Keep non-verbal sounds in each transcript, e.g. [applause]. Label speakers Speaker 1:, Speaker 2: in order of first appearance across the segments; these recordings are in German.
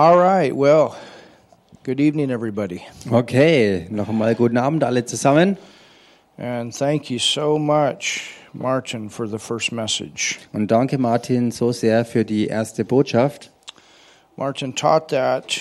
Speaker 1: All right. Well, good evening, everybody.
Speaker 2: Okay, noch einmal guten Abend alle zusammen
Speaker 1: And thank you so much, Martin, for the first message.
Speaker 2: und danke Martin so sehr für die erste Botschaft.
Speaker 1: Martin taught that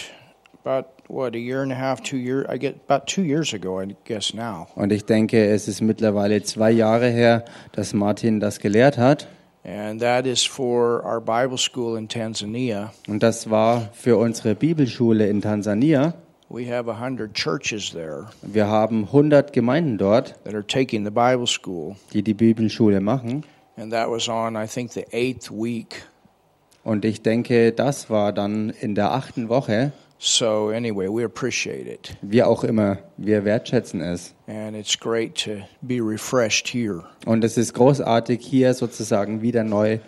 Speaker 1: about, what, a year and a half, two years, I get about two years ago, I guess now.
Speaker 2: Und ich denke, es ist mittlerweile zwei Jahre her, dass Martin das gelehrt hat.
Speaker 1: And that is for our Bible school in Tanzania.
Speaker 2: Und das war für unsere Bibelschule in Tansania.
Speaker 1: We have a hundred churches there
Speaker 2: Wir haben 100 Gemeinden dort,
Speaker 1: that are taking the Bible school.
Speaker 2: die die Bibelschule machen.
Speaker 1: And that was on, I think, the eighth week.
Speaker 2: Und ich denke, das war dann in der achten Woche.
Speaker 1: So, anyway, we appreciate it.
Speaker 2: Wie auch immer, wir wertschätzen es.
Speaker 1: And it's great to be refreshed here.
Speaker 2: Und es ist großartig, hier sozusagen wieder neu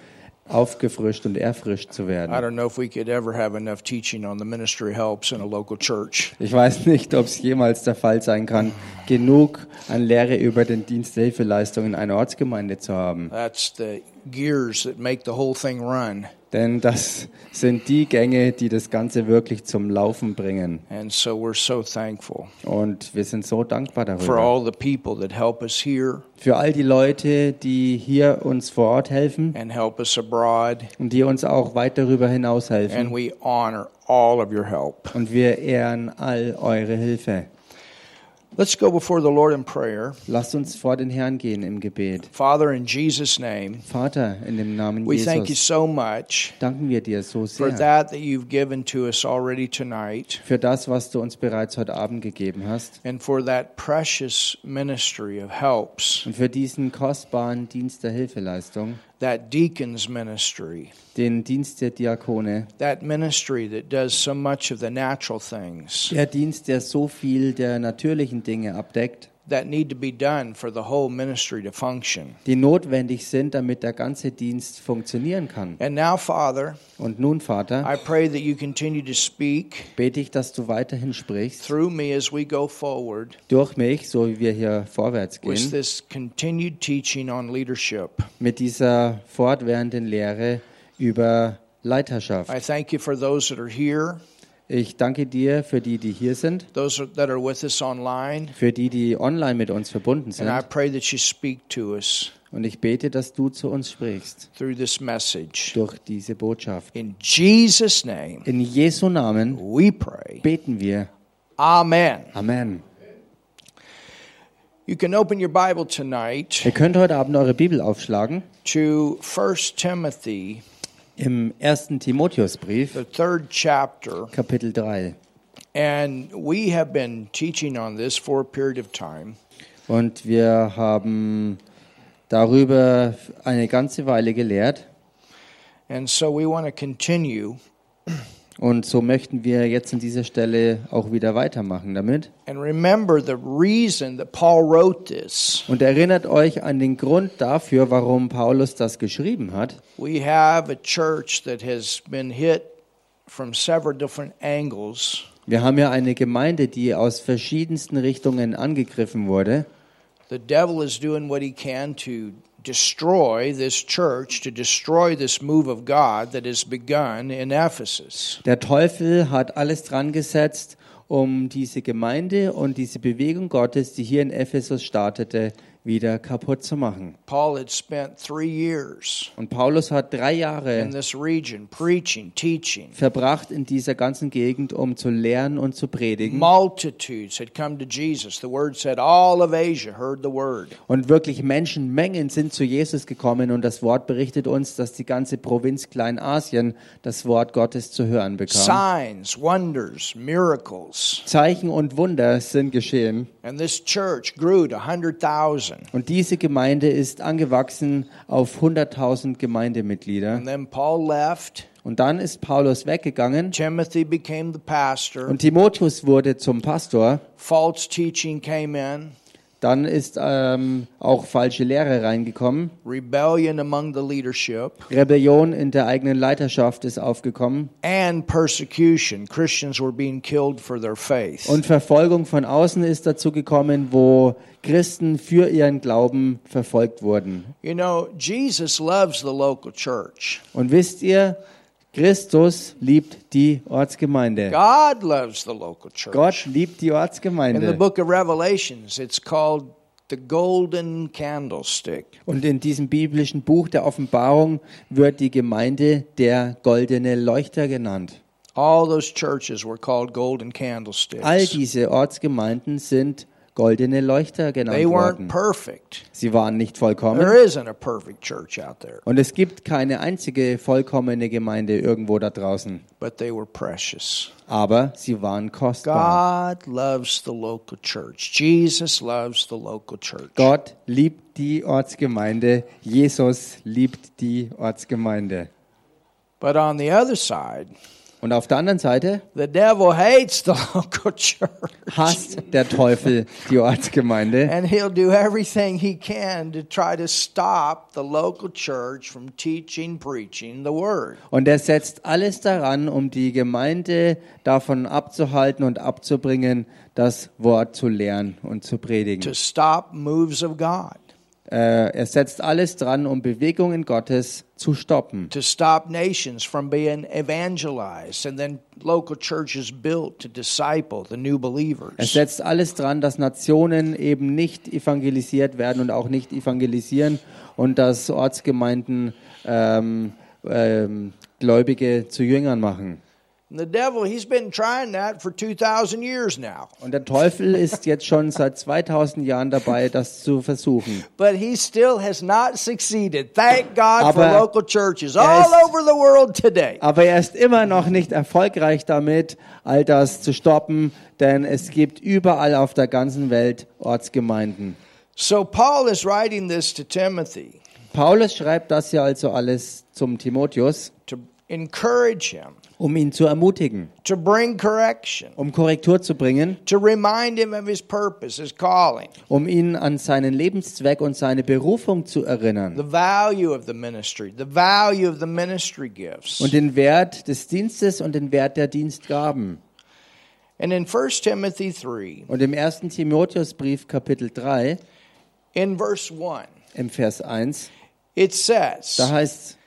Speaker 2: aufgefrischt und erfrischt zu
Speaker 1: I
Speaker 2: werden.
Speaker 1: don't know if we could ever have enough teaching on the ministry helps in a local church.
Speaker 2: Ich weiß nicht, ob es jemals der Fall sein kann, genug an Lehre über den Dienst der Hilfeleistung in einer Ortsgemeinde zu haben.
Speaker 1: That's the gears that make the whole thing run.
Speaker 2: Denn das sind die Gänge, die das Ganze wirklich zum Laufen bringen.
Speaker 1: And so we're so thankful
Speaker 2: Und wir sind so dankbar
Speaker 1: for
Speaker 2: darüber.
Speaker 1: all the people that help us here
Speaker 2: Für all die Leute, die hier uns vor Ort helfen
Speaker 1: and help us abroad.
Speaker 2: und die uns auch weit darüber hinaus
Speaker 1: And
Speaker 2: helfen.
Speaker 1: we honor all of your help.
Speaker 2: Und wir ehren all eure Hilfe.
Speaker 1: Let's go before the Lord in prayer.
Speaker 2: Lasst uns vor den Herrn gehen im Gebet.
Speaker 1: Father, in Jesus' name,
Speaker 2: Vater, in dem Namen
Speaker 1: we thank you
Speaker 2: Jesus,
Speaker 1: so much
Speaker 2: danken wir dir so
Speaker 1: for
Speaker 2: sehr
Speaker 1: that that you've given to us already tonight
Speaker 2: für das, was du uns bereits heute Abend gegeben hast
Speaker 1: and for that precious ministry of helps,
Speaker 2: und für diesen kostbaren Dienst der Hilfeleistung,
Speaker 1: that deacon's ministry,
Speaker 2: den Dienst der Diakone,
Speaker 1: that ministry that does so much of the natural things.
Speaker 2: Der Dienst, der so viel der natürlichen Dinge abdeckt,
Speaker 1: that need to be done for the whole ministry to function.
Speaker 2: die notwendig sind, damit der ganze Dienst funktionieren kann.
Speaker 1: And now, Father,
Speaker 2: Und nun, Vater,
Speaker 1: I pray that you continue to speak
Speaker 2: bete ich, dass du weiterhin sprichst,
Speaker 1: through me as we go forward
Speaker 2: durch mich, so wie wir hier vorwärts
Speaker 1: with
Speaker 2: gehen,
Speaker 1: this continued teaching on leadership.
Speaker 2: mit dieser fortwährenden Lehre über Leiterschaft.
Speaker 1: I thank you for those that are here,
Speaker 2: Ich danke dir für die, die hier sind,
Speaker 1: those that are with us online,
Speaker 2: für die, die online mit uns verbunden sind.
Speaker 1: and I pray that you speak to us
Speaker 2: Und ich bete, dass du zu uns sprichst
Speaker 1: through this message.
Speaker 2: durch diese Botschaft.
Speaker 1: In Jesus' name,
Speaker 2: In Jesu Namen
Speaker 1: we pray.
Speaker 2: beten wir.
Speaker 1: Amen.
Speaker 2: Amen.
Speaker 1: You can open your Bible tonight
Speaker 2: Ihr könnt heute Abend eure Bibel aufschlagen
Speaker 1: to 1 Timothy,
Speaker 2: im ersten Timotheusbrief,
Speaker 1: the third chapter.
Speaker 2: Kapitel 3.
Speaker 1: And we have been teaching on this for a period of time.
Speaker 2: Und wir haben darüber eine ganze Weile gelehrt.
Speaker 1: And so we want to continue
Speaker 2: Und so möchten wir jetzt an dieser Stelle auch wieder weitermachen damit.
Speaker 1: and remember the reason that Paul wrote this.
Speaker 2: Und erinnert euch an den Grund dafür, warum Paulus das geschrieben hat.
Speaker 1: We have a church that has been hit from several different angles.
Speaker 2: Wir haben ja eine Gemeinde, die aus verschiedensten Richtungen angegriffen wurde.
Speaker 1: The devil is doing what he can to destroy this church, to destroy this move of God that has begun in Ephesus.
Speaker 2: Der Teufel hat alles dran gesetzt, um diese Gemeinde und diese Bewegung Gottes, die hier in Ephesus startete, wieder kaputt zu machen.
Speaker 1: Paul had spent three years
Speaker 2: Und Paulus hat drei Jahre
Speaker 1: in this region preaching, teaching.
Speaker 2: verbracht in dieser ganzen Gegend, um zu lehren und zu predigen.
Speaker 1: Multitudes had come to Jesus. The word said all of Asia heard the word.
Speaker 2: Und wirklich Menschenmengen sind zu Jesus gekommen und das Wort berichtet uns, dass die ganze Provinz Kleinasien das Wort Gottes zu hören bekam.
Speaker 1: Signs, wonders, miracles.
Speaker 2: Zeichen und Wunder sind geschehen.
Speaker 1: And this church grew to 100,000.
Speaker 2: Und diese Gemeinde ist angewachsen auf 100.000 Gemeindemitglieder.
Speaker 1: And then Paul left.
Speaker 2: Und dann ist Paulus weggegangen
Speaker 1: Timothy became the pastor.
Speaker 2: und Timotheus wurde zum Pastor.
Speaker 1: False teaching came in.
Speaker 2: Dann ist ähm, auch falsche Lehre reingekommen.
Speaker 1: Rebellion among the leadership.
Speaker 2: Rebellion in der eigenen Leiterschaft ist aufgekommen.
Speaker 1: And persecution. Christians were being killed for their faith.
Speaker 2: Und Verfolgung von außen ist dazu gekommen, wo Christen für ihren Glauben verfolgt wurden.
Speaker 1: You know, Jesus loves the local church.
Speaker 2: Und wisst ihr, Christus liebt die Ortsgemeinde.
Speaker 1: God loves the local church.
Speaker 2: Gott liebt die
Speaker 1: In the
Speaker 2: Ortsgemeinde.
Speaker 1: book of Revelations, it's called the golden candlestick.
Speaker 2: Und in diesem biblischen Buch der Offenbarung wird die Gemeinde der goldene Leuchter genannt.
Speaker 1: All those churches were called golden candlesticks.
Speaker 2: All diese Ortsgemeinden sind goldene Leuchter
Speaker 1: They
Speaker 2: genannt
Speaker 1: weren't
Speaker 2: worden.
Speaker 1: perfect.
Speaker 2: Sie waren nicht vollkommen. Und es gibt keine einzige vollkommene Gemeinde irgendwo da draußen.
Speaker 1: but they were precious.
Speaker 2: Aber sie waren kostbar. Gott liebt die Ortsgemeinde. Jesus liebt die Ortsgemeinde.
Speaker 1: But on the other side,
Speaker 2: Und auf der anderen Seite
Speaker 1: the devil hates the [laughs] local church.
Speaker 2: hasst der Teufel die Ortsgemeinde.
Speaker 1: And he'll do everything he can to try to stop the local church from teaching, preaching the word.
Speaker 2: Und er setzt alles daran, um die Gemeinde davon abzuhalten und abzubringen, das Wort zu lehren und zu predigen.
Speaker 1: to stop moves of God,
Speaker 2: er setzt alles dran, um Bewegungen Gottes zu stoppen.
Speaker 1: to stop nations from being evangelized, and then local churches built to disciple the new
Speaker 2: Er
Speaker 1: believers.
Speaker 2: setzt alles dran, dass Nationen eben nicht evangelisiert werden und auch nicht evangelisieren und dass Ortsgemeinden ähm, ähm, Gläubige zu Jüngern machen.
Speaker 1: And the devil, he's been trying that for 2,000 years now,
Speaker 2: Und der Teufel ist jetzt schon seit 2000 Jahren dabei, das zu versuchen.
Speaker 1: but he still has not succeeded. Thank God for
Speaker 2: Aber
Speaker 1: local churches
Speaker 2: er
Speaker 1: all
Speaker 2: ist-
Speaker 1: over the world today.
Speaker 2: Aber er ist immer noch nicht erfolgreich damit, all das zu stoppen, denn es gibt überall auf der ganzen Welt Ortsgemeinden.
Speaker 1: So Paul is writing this to Timothy
Speaker 2: Paulus schreibt das ja also alles zum Timotheus,
Speaker 1: to encourage him,
Speaker 2: um ihn zu ermutigen,
Speaker 1: to bring correction.
Speaker 2: um Korrektur zu bringen,
Speaker 1: to remind him of his purpose, his calling,
Speaker 2: um ihn an seinen Lebenszweck und seine Berufung zu erinnern
Speaker 1: the value of the ministry, the value of the ministry gifts.
Speaker 2: und den Wert des Dienstes und den Wert der Dienstgaben.
Speaker 1: And in 1 Timothy 3,
Speaker 2: Und im 1. Timotheusbrief Kapitel 3
Speaker 1: in verse 1,
Speaker 2: im Vers 1,
Speaker 1: it says,
Speaker 2: da heißt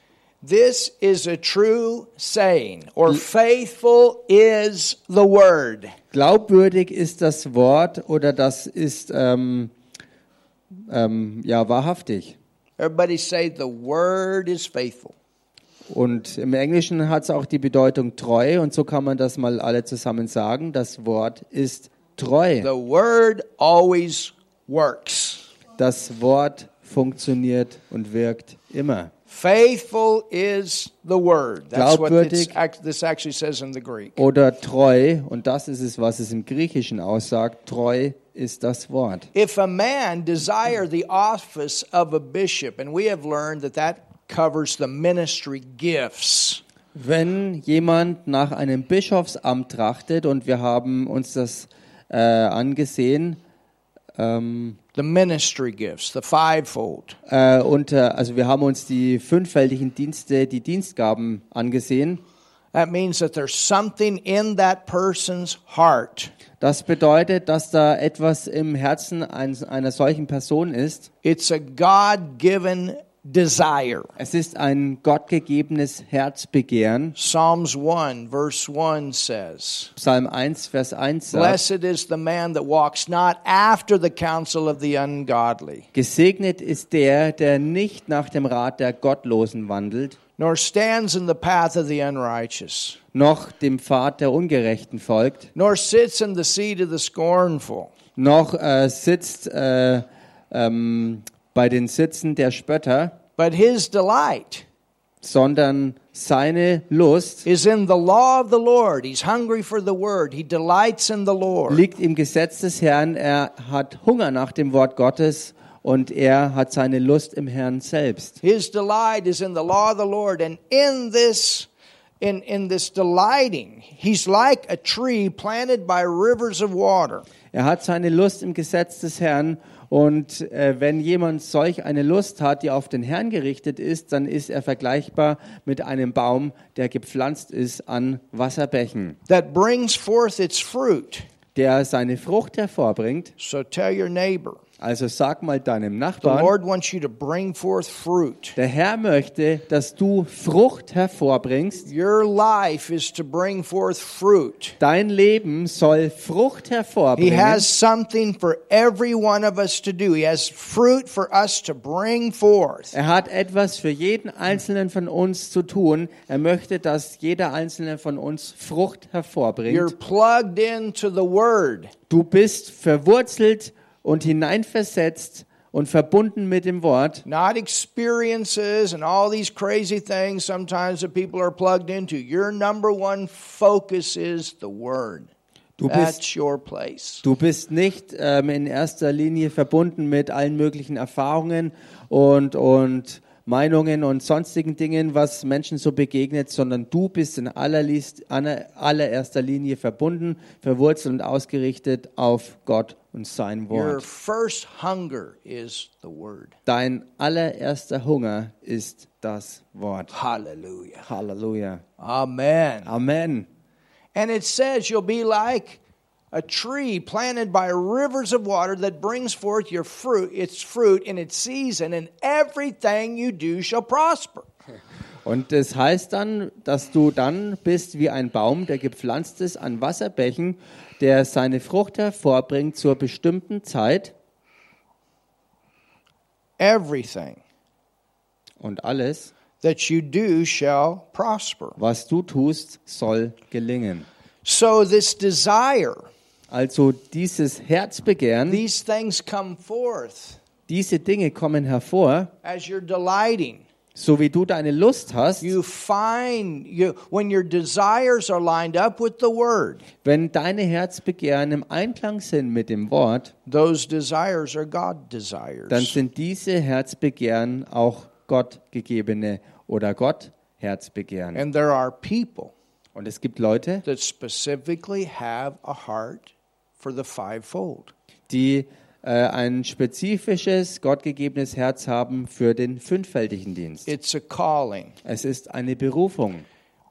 Speaker 1: This is a true saying, or faithful is the word.
Speaker 2: Glaubwürdig ist das Wort oder das ist ähm, ähm, ja wahrhaftig.
Speaker 1: Everybody say, The word is faithful.
Speaker 2: Und im Englischen hat es auch die Bedeutung treu und so kann man das mal alle zusammen sagen. Das Wort ist treu.
Speaker 1: The word always works.
Speaker 2: Das Wort funktioniert und wirkt immer.
Speaker 1: Faithful is the word. That's what this, actually says in the Greek.
Speaker 2: Oder treu, und das ist es, was es im Griechischen aussagt, treu ist das Wort.
Speaker 1: If a man desire the office of a bishop, and we have learned that that covers the ministry gifts,
Speaker 2: Wenn jemand nach einem Bischofsamt trachtet, und wir haben uns das äh, angesehen, ähm,
Speaker 1: the ministry gifts, the fivefold,
Speaker 2: äh, unter, also wir haben uns die fünffältigen Dienste, die Dienstgaben angesehen.
Speaker 1: that means that there's something in that person's heart.
Speaker 2: Das bedeutet, dass da etwas im Herzen ein- einer solchen Person ist.
Speaker 1: It's a God given desire.
Speaker 2: Es ist ein gottgegebenes Herzbegehren.
Speaker 1: Psalms 1, verse 1 says,
Speaker 2: Psalm 1, Vers 1 sagt,
Speaker 1: Blessed is the man that walks not after the counsel of the ungodly,
Speaker 2: Gesegnet ist der, der nicht nach dem Rat der Gottlosen wandelt,
Speaker 1: nor stands in the path of the unrighteous,
Speaker 2: noch dem Pfad der Ungerechten folgt,
Speaker 1: nor sits in the seat of the scornful.
Speaker 2: noch äh, sitzt äh, ähm, bei den Sitzen der Spötter,
Speaker 1: But his delight
Speaker 2: sondern seine Lust
Speaker 1: is in the law of the Lord. He's hungry for the word. He delights in the Lord.
Speaker 2: liegt im Gesetz des Herrn. Er hat Hunger nach dem Wort Gottes und er hat seine Lust im Herrn selbst.
Speaker 1: His delight is in the law of the Lord. And in this in, in this delighting, he's like a tree planted by rivers of water.
Speaker 2: Er hat seine Lust im Gesetz des Herrn und äh, wenn jemand solch eine Lust hat, die auf den Herrn gerichtet ist, dann ist er vergleichbar mit einem Baum, der gepflanzt ist an Wasserbächen,
Speaker 1: that brings forth its fruit.
Speaker 2: der seine Frucht hervorbringt.
Speaker 1: So tell your neighbor,
Speaker 2: Also sag mal deinem
Speaker 1: The
Speaker 2: Nachbarn,
Speaker 1: Lord wants you to bring forth fruit.
Speaker 2: der Herr möchte, dass du Frucht hervorbringst.
Speaker 1: Your life is to bring forth fruit.
Speaker 2: Dein Leben soll Frucht
Speaker 1: He
Speaker 2: hervorbringen.
Speaker 1: has something for every one of us to do. He has fruit for us to bring forth.
Speaker 2: Er hat etwas für jeden einzelnen von uns zu tun. Er möchte, dass jeder einzelne von uns Frucht
Speaker 1: You're
Speaker 2: hervorbringt.
Speaker 1: plugged into the Word.
Speaker 2: Du bist verwurzelt und hineinversetzt und verbunden mit dem Wort.
Speaker 1: Not experiences and all these crazy things sometimes that people are plugged into. Your number one focus is the Word.
Speaker 2: Du bist. Du bist nicht ähm, in erster Linie verbunden mit allen möglichen Erfahrungen und, und Meinungen und sonstigen Dingen, was Menschen so begegnet, sondern du bist in allererster Linie verbunden, verwurzelt und ausgerichtet auf Gott und sein
Speaker 1: Your
Speaker 2: Wort.
Speaker 1: first hunger is the Word.
Speaker 2: Dein allererster Hunger ist das Wort.
Speaker 1: Hallelujah.
Speaker 2: Halleluja.
Speaker 1: Amen.
Speaker 2: Amen.
Speaker 1: And it says you'll be like a tree planted by rivers of water that brings forth your fruit, its fruit in its season, and everything you do shall prosper. [laughs]
Speaker 2: Und das heißt dann, dass du dann bist wie ein Baum, der gepflanzt ist an Wasserbächen, der seine Frucht hervorbringt zur bestimmten Zeit.
Speaker 1: Everything
Speaker 2: Und alles,
Speaker 1: that you do shall prosper.
Speaker 2: was du tust, soll gelingen.
Speaker 1: So, this desire,
Speaker 2: Also dieses Herzbegehren,
Speaker 1: these things come forth
Speaker 2: diese Dinge kommen hervor,
Speaker 1: as you're delighting.
Speaker 2: So wie du deine Lust hast,
Speaker 1: You find you when your desires are lined up with the word.
Speaker 2: wenn deine Herzbegehren im Einklang sind mit dem Wort,
Speaker 1: Those desires are God
Speaker 2: dann
Speaker 1: desires.
Speaker 2: sind diese Herzbegehren auch Gott gegebene oder Gott Herzbegehren.
Speaker 1: And there are people
Speaker 2: Und es gibt Leute,
Speaker 1: that specifically have a heart for the fivefold.
Speaker 2: die ein spezifisches, gottgegebenes Herz haben für den fünffältigen Dienst.
Speaker 1: It's a calling.
Speaker 2: Es ist eine Berufung.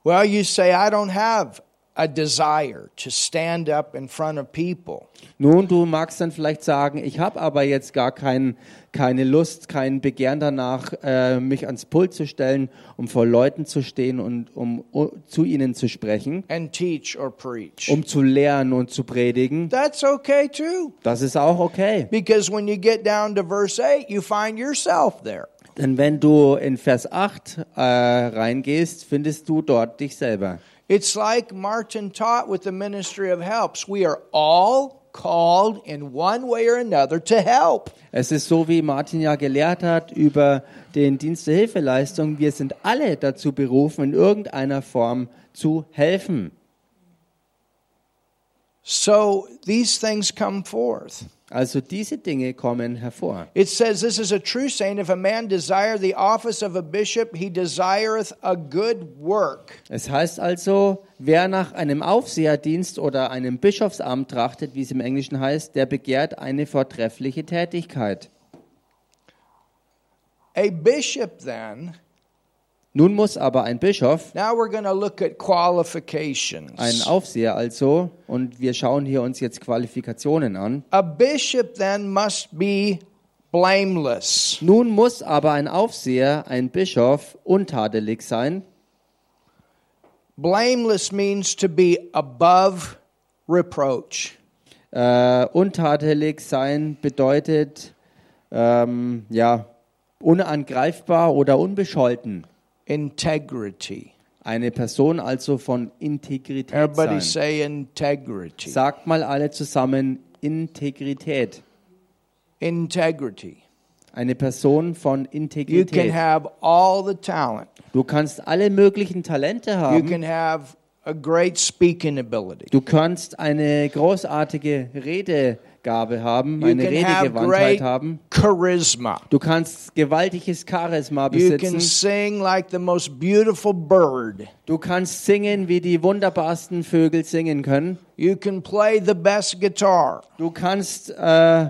Speaker 1: Well, you say, I don't have a desire to stand up in front of people.
Speaker 2: Nun, du magst dann vielleicht sagen, ich habe aber jetzt gar kein, keine Lust, kein Begehren danach, äh, mich ans Pult zu stellen, um vor Leuten zu stehen und um uh, zu ihnen zu sprechen,
Speaker 1: and teach or preach.
Speaker 2: um zu lehren und zu predigen.
Speaker 1: That's okay too.
Speaker 2: Das ist auch okay.
Speaker 1: Because when you get down to verse 8, you find yourself there.
Speaker 2: Denn wenn du in Vers 8 äh, reingehst, findest du dort dich selber.
Speaker 1: It's like Martin taught with the ministry of helps. We are all called in one way or another to help.
Speaker 2: Es ist so, wie Martin ja gelehrt hat über den Dienst der Hilfeleistung. Wir sind alle dazu berufen, in irgendeiner Form zu helfen.
Speaker 1: So these things come forth.
Speaker 2: Also diese Dinge kommen hervor.
Speaker 1: It says, This is a true saying if a man desire the office of a bishop, he desireth a good work.
Speaker 2: Es heißt also, wer nach einem Aufseherdienst oder einem Bischofsamt trachtet, wie es im Englischen heißt, der begehrt eine vortreffliche Tätigkeit.
Speaker 1: A bishop, then,
Speaker 2: Nun muss aber ein Bischof,
Speaker 1: now we're going to look at
Speaker 2: ein. Aufseher also, und wir schauen hier uns jetzt Qualifikationen an.
Speaker 1: A bishop then must be blameless.
Speaker 2: Nun muss aber ein Aufseher, ein Bischof, untadelig sein.
Speaker 1: Blameless means to be above reproach.
Speaker 2: Äh, untadelig sein bedeutet, ähm, ja, unangreifbar oder unbescholten.
Speaker 1: Integrity.
Speaker 2: Eine Person also von Integrität
Speaker 1: Everybody
Speaker 2: sein.
Speaker 1: say integrity.
Speaker 2: Sagt mal alle zusammen Integrität.
Speaker 1: Integrity.
Speaker 2: Eine Person von
Speaker 1: You can
Speaker 2: Integrität.
Speaker 1: have all the talent.
Speaker 2: Du kannst alle möglichen Talente
Speaker 1: You
Speaker 2: haben.
Speaker 1: can have a great speaking ability.
Speaker 2: Du kannst eine großartige Redegabe haben,
Speaker 1: You
Speaker 2: eine
Speaker 1: can have
Speaker 2: Redegewandtheit haben.
Speaker 1: charisma.
Speaker 2: Du kannst gewaltiges Charisma besitzen.
Speaker 1: like.
Speaker 2: Du kannst singen, wie die wunderbarsten Vögel singen können. Du kannst äh,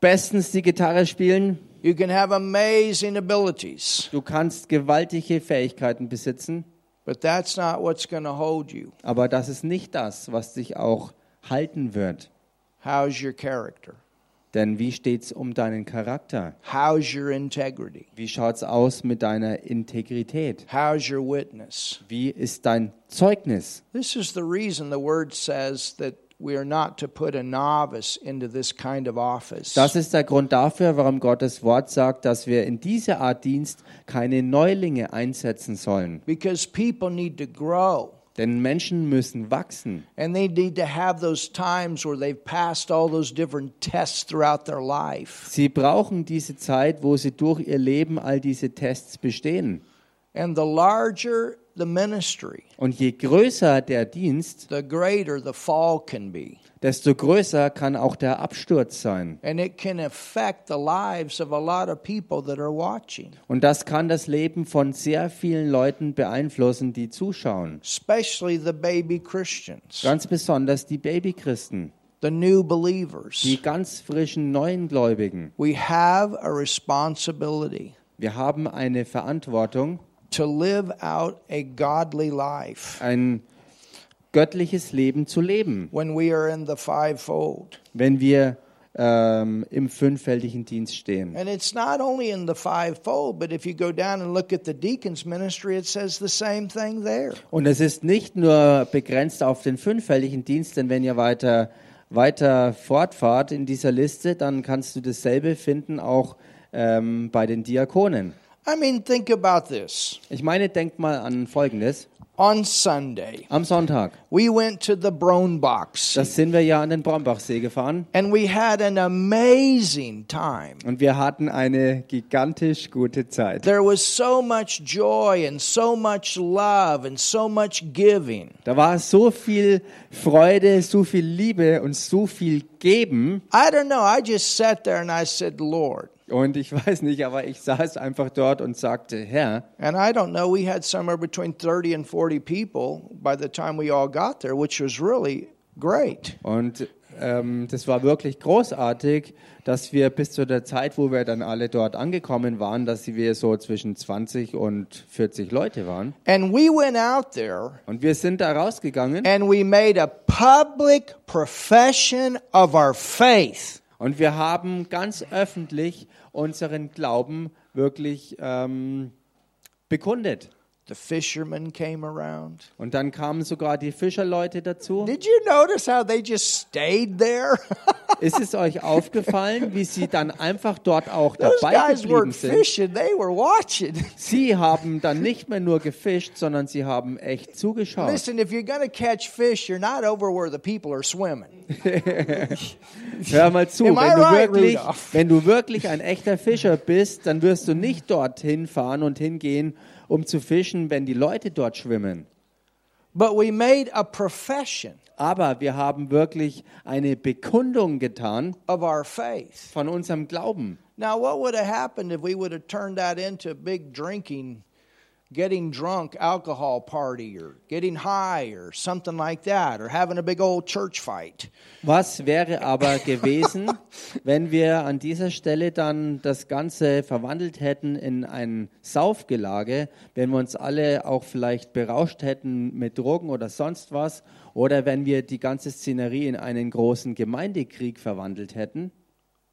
Speaker 2: bestens die Gitarre spielen.
Speaker 1: You can have amazing abilities.
Speaker 2: Du kannst gewaltige Fähigkeiten besitzen.
Speaker 1: But that's not what's hold you.
Speaker 2: Aber das ist nicht das, was dich auch halten wird.
Speaker 1: How's your character?
Speaker 2: Denn wie steht's um deinen Charakter?
Speaker 1: How's your integrity?
Speaker 2: Wie schaut's aus mit deiner Integrität?
Speaker 1: How's your witness?
Speaker 2: Wie ist dein Zeugnis?
Speaker 1: This is the reason the word says that we are not to put a novice into this kind of office.
Speaker 2: Das ist der Grund dafür, warum Gottes Wort sagt, dass wir in diese Art Dienst keine Neulinge einsetzen sollen.
Speaker 1: because people need to grow.
Speaker 2: Denn Menschen müssen wachsen.
Speaker 1: And they need to have those times where they've passed all those different tests throughout their life.
Speaker 2: Sie brauchen diese Zeit, wo sie durch ihr Leben all diese Tests bestehen.
Speaker 1: And the larger the ministry,
Speaker 2: Und je größer der Dienst,
Speaker 1: the greater the fall can be.
Speaker 2: Desto größer kann auch der Absturz sein.
Speaker 1: And it can affect the lives of a lot of people that are watching,
Speaker 2: Und das kann das Leben von sehr vielen Leuten beeinflussen, die zuschauen.
Speaker 1: especially the baby Christians,
Speaker 2: Ganz besonders die Babychristen,
Speaker 1: the new believers.
Speaker 2: die ganz frischen neuen Gläubigen.
Speaker 1: We have a responsibility
Speaker 2: Wir haben eine Verantwortung,
Speaker 1: to live out a godly life
Speaker 2: ein göttliches Leben zu leben,
Speaker 1: when we are in the fivefold.
Speaker 2: wenn wir ähm, im fünffältigen Dienst stehen.
Speaker 1: And it's not only in the fivefold, but if you go down and look at the deacon's ministry, it says the same thing there.
Speaker 2: Und es ist nicht nur begrenzt auf den fünffältigen Dienst, denn wenn ihr weiter, weiter fortfahrt in dieser Liste, dann kannst du dasselbe finden auch ähm, bei den Diakonen.
Speaker 1: I mean, think about this.
Speaker 2: Ich meine, denkt mal an Folgendes.
Speaker 1: On Sunday,
Speaker 2: Am Sonntag,
Speaker 1: we went to the Bronbach
Speaker 2: das sind wir ja an den Brombachsee gefahren
Speaker 1: and we had an amazing time.
Speaker 2: und wir hatten eine gigantisch gute Zeit.
Speaker 1: There was so much joy and so much love and so much giving.
Speaker 2: Da war so viel Freude, so viel Liebe und so viel Geben.
Speaker 1: I don't know. I just sat there and I said, Lord.
Speaker 2: Und ich weiß nicht, aber ich saß einfach dort und sagte, Herr,
Speaker 1: And I don't know. We had somewhere between 30 and 40 people by the time we all got there, which was really great.
Speaker 2: Und ähm, das war wirklich großartig, dass wir bis zu der Zeit, wo wir dann alle dort angekommen waren, dass wir so zwischen 20 und 40 Leute waren.
Speaker 1: And we went out there
Speaker 2: Und wir sind da rausgegangen
Speaker 1: and we made a public profession of our faith.
Speaker 2: Und wir haben ganz öffentlich unseren Glauben wirklich ähm, bekundet.
Speaker 1: The fishermen came around.
Speaker 2: Und dann kamen sogar die Fischerleute dazu.
Speaker 1: Did you notice how they just stayed there? [laughs]
Speaker 2: Ist es euch [laughs] aufgefallen, wie sie dann einfach dort auch dabei geblieben sind? Sie haben dann nicht mehr nur gefischt, sondern sie haben echt zugeschaut.
Speaker 1: Listen, if you're to catch fish, you're not over where the people are swimming. [laughs]
Speaker 2: Hör mal zu, wenn du, wirklich, wenn du wirklich ein echter Fischer bist, dann wirst du nicht dorthin fahren und hingehen, um zu fischen, wenn die Leute dort schwimmen.
Speaker 1: But we made a profession
Speaker 2: Aber wir haben wirklich eine Bekundung getan
Speaker 1: of our faith.
Speaker 2: von unserem Glauben.
Speaker 1: Now, what would have happened if we would have turned that into a big drinking, getting drunk alcohol party or getting high or something like that or having a big old church fight?
Speaker 2: Was wäre aber [laughs] gewesen, wenn wir an dieser Stelle dann das Ganze verwandelt hätten in ein Saufgelage, wenn wir uns alle auch vielleicht berauscht hätten mit Drogen oder sonst was, oder wenn wir die ganze Szenerie in einen großen Gemeindekrieg verwandelt hätten,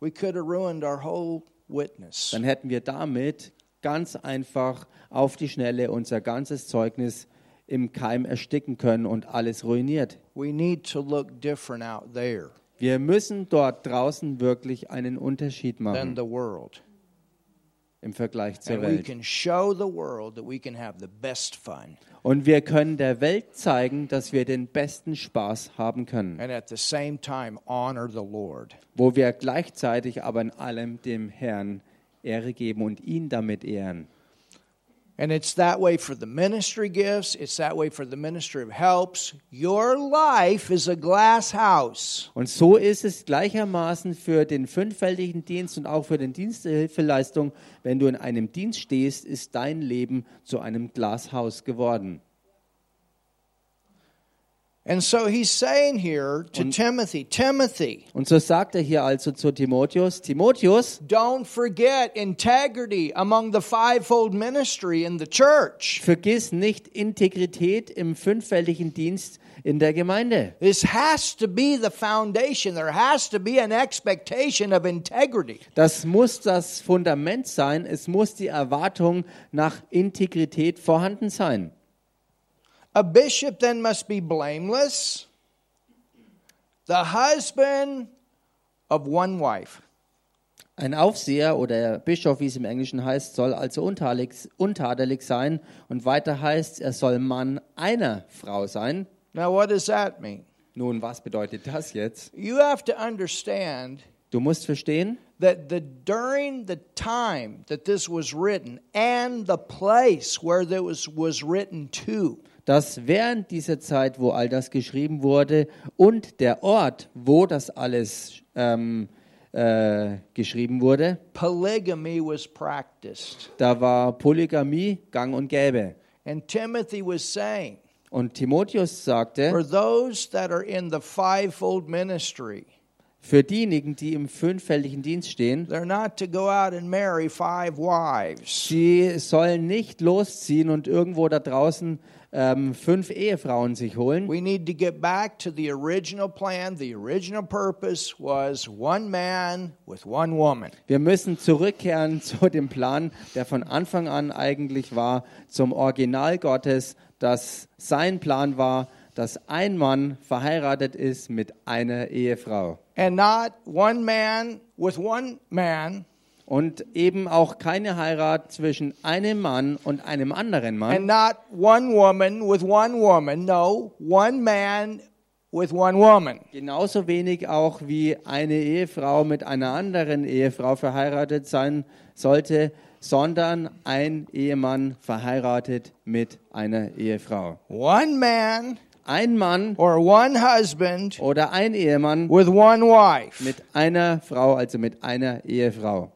Speaker 1: We could have ruined our whole witness.
Speaker 2: dann hätten wir damit ganz einfach auf die Schnelle unser ganzes Zeugnis im Keim ersticken können und alles ruiniert.
Speaker 1: We need to look different out there
Speaker 2: Wir müssen dort draußen wirklich einen Unterschied machen
Speaker 1: the world.
Speaker 2: im Vergleich zur Welt. Und wir können der Welt zeigen, dass wir den besten Spaß haben können,
Speaker 1: and at the same time honor the Lord.
Speaker 2: wo wir gleichzeitig aber in allem dem Herrn Ehre geben und ihn damit ehren.
Speaker 1: And it's that way for the ministry gifts, it's that way for the ministry of helps. Your life is a glass house.
Speaker 2: Und so ist es gleichermaßen für den fünffältigen Dienst und auch für den Dienst der Hilfeleistung. Wenn du in einem Dienst stehst, ist dein Leben zu einem Glashaus geworden.
Speaker 1: And so he's saying here to Timothy, Timothy,
Speaker 2: Und so sagt er hier also zu Timotheus, Timotheus,
Speaker 1: don't forget integrity among the fivefold ministry in the church.
Speaker 2: vergiss nicht Integrität im fünffältigen Dienst in der Gemeinde.
Speaker 1: This has to be the foundation. There has to be an expectation of integrity.
Speaker 2: Das muss das Fundament sein. Es muss die Erwartung nach Integrität vorhanden sein.
Speaker 1: A bishop then must be blameless, the husband of one wife.
Speaker 2: Ein Aufseher oder Bischof, wie es im Englischen heißt, soll also untadelig, sein und weiter heißt, er soll Mann einer Frau sein.
Speaker 1: Now, what does that mean?
Speaker 2: Nun, was bedeutet das jetzt?
Speaker 1: You have to understand
Speaker 2: Du musst verstehen,
Speaker 1: that the during the time that this was written and the place where that was was written to
Speaker 2: dass während dieser Zeit, wo all das geschrieben wurde und der Ort, wo das alles ähm, äh, geschrieben wurde,
Speaker 1: polygamy was practiced.
Speaker 2: da war Polygamie gang und gäbe.
Speaker 1: And Timothy was saying,
Speaker 2: Und Timotheus sagte,
Speaker 1: for those that are in the fivefold ministry,
Speaker 2: für diejenigen, die im fünffältigen Dienst stehen,
Speaker 1: they're not to go out and marry five wives.
Speaker 2: sie sollen nicht losziehen und irgendwo da draußen ähm, fünf Ehefrauen sich holen.
Speaker 1: We need to get back to the original plan. The original purpose was one man with one woman.
Speaker 2: Wir müssen zurückkehren [laughs] zu dem Plan, der von Anfang an eigentlich war, zum Original Gottes, dass sein Plan war, dass ein Mann verheiratet ist mit einer Ehefrau.
Speaker 1: And not one man with one man
Speaker 2: Und eben auch keine Heirat zwischen einem Mann und einem anderen Mann.
Speaker 1: and not one woman with one woman. No, one man with one woman.
Speaker 2: Genauso wenig auch wie eine Ehefrau mit einer anderen Ehefrau verheiratet sein sollte, sondern ein Ehemann verheiratet mit einer Ehefrau.
Speaker 1: One man
Speaker 2: Ein Mann
Speaker 1: or one husband
Speaker 2: oder ein Ehemann
Speaker 1: with one wife.
Speaker 2: mit einer Frau, also mit einer Ehefrau.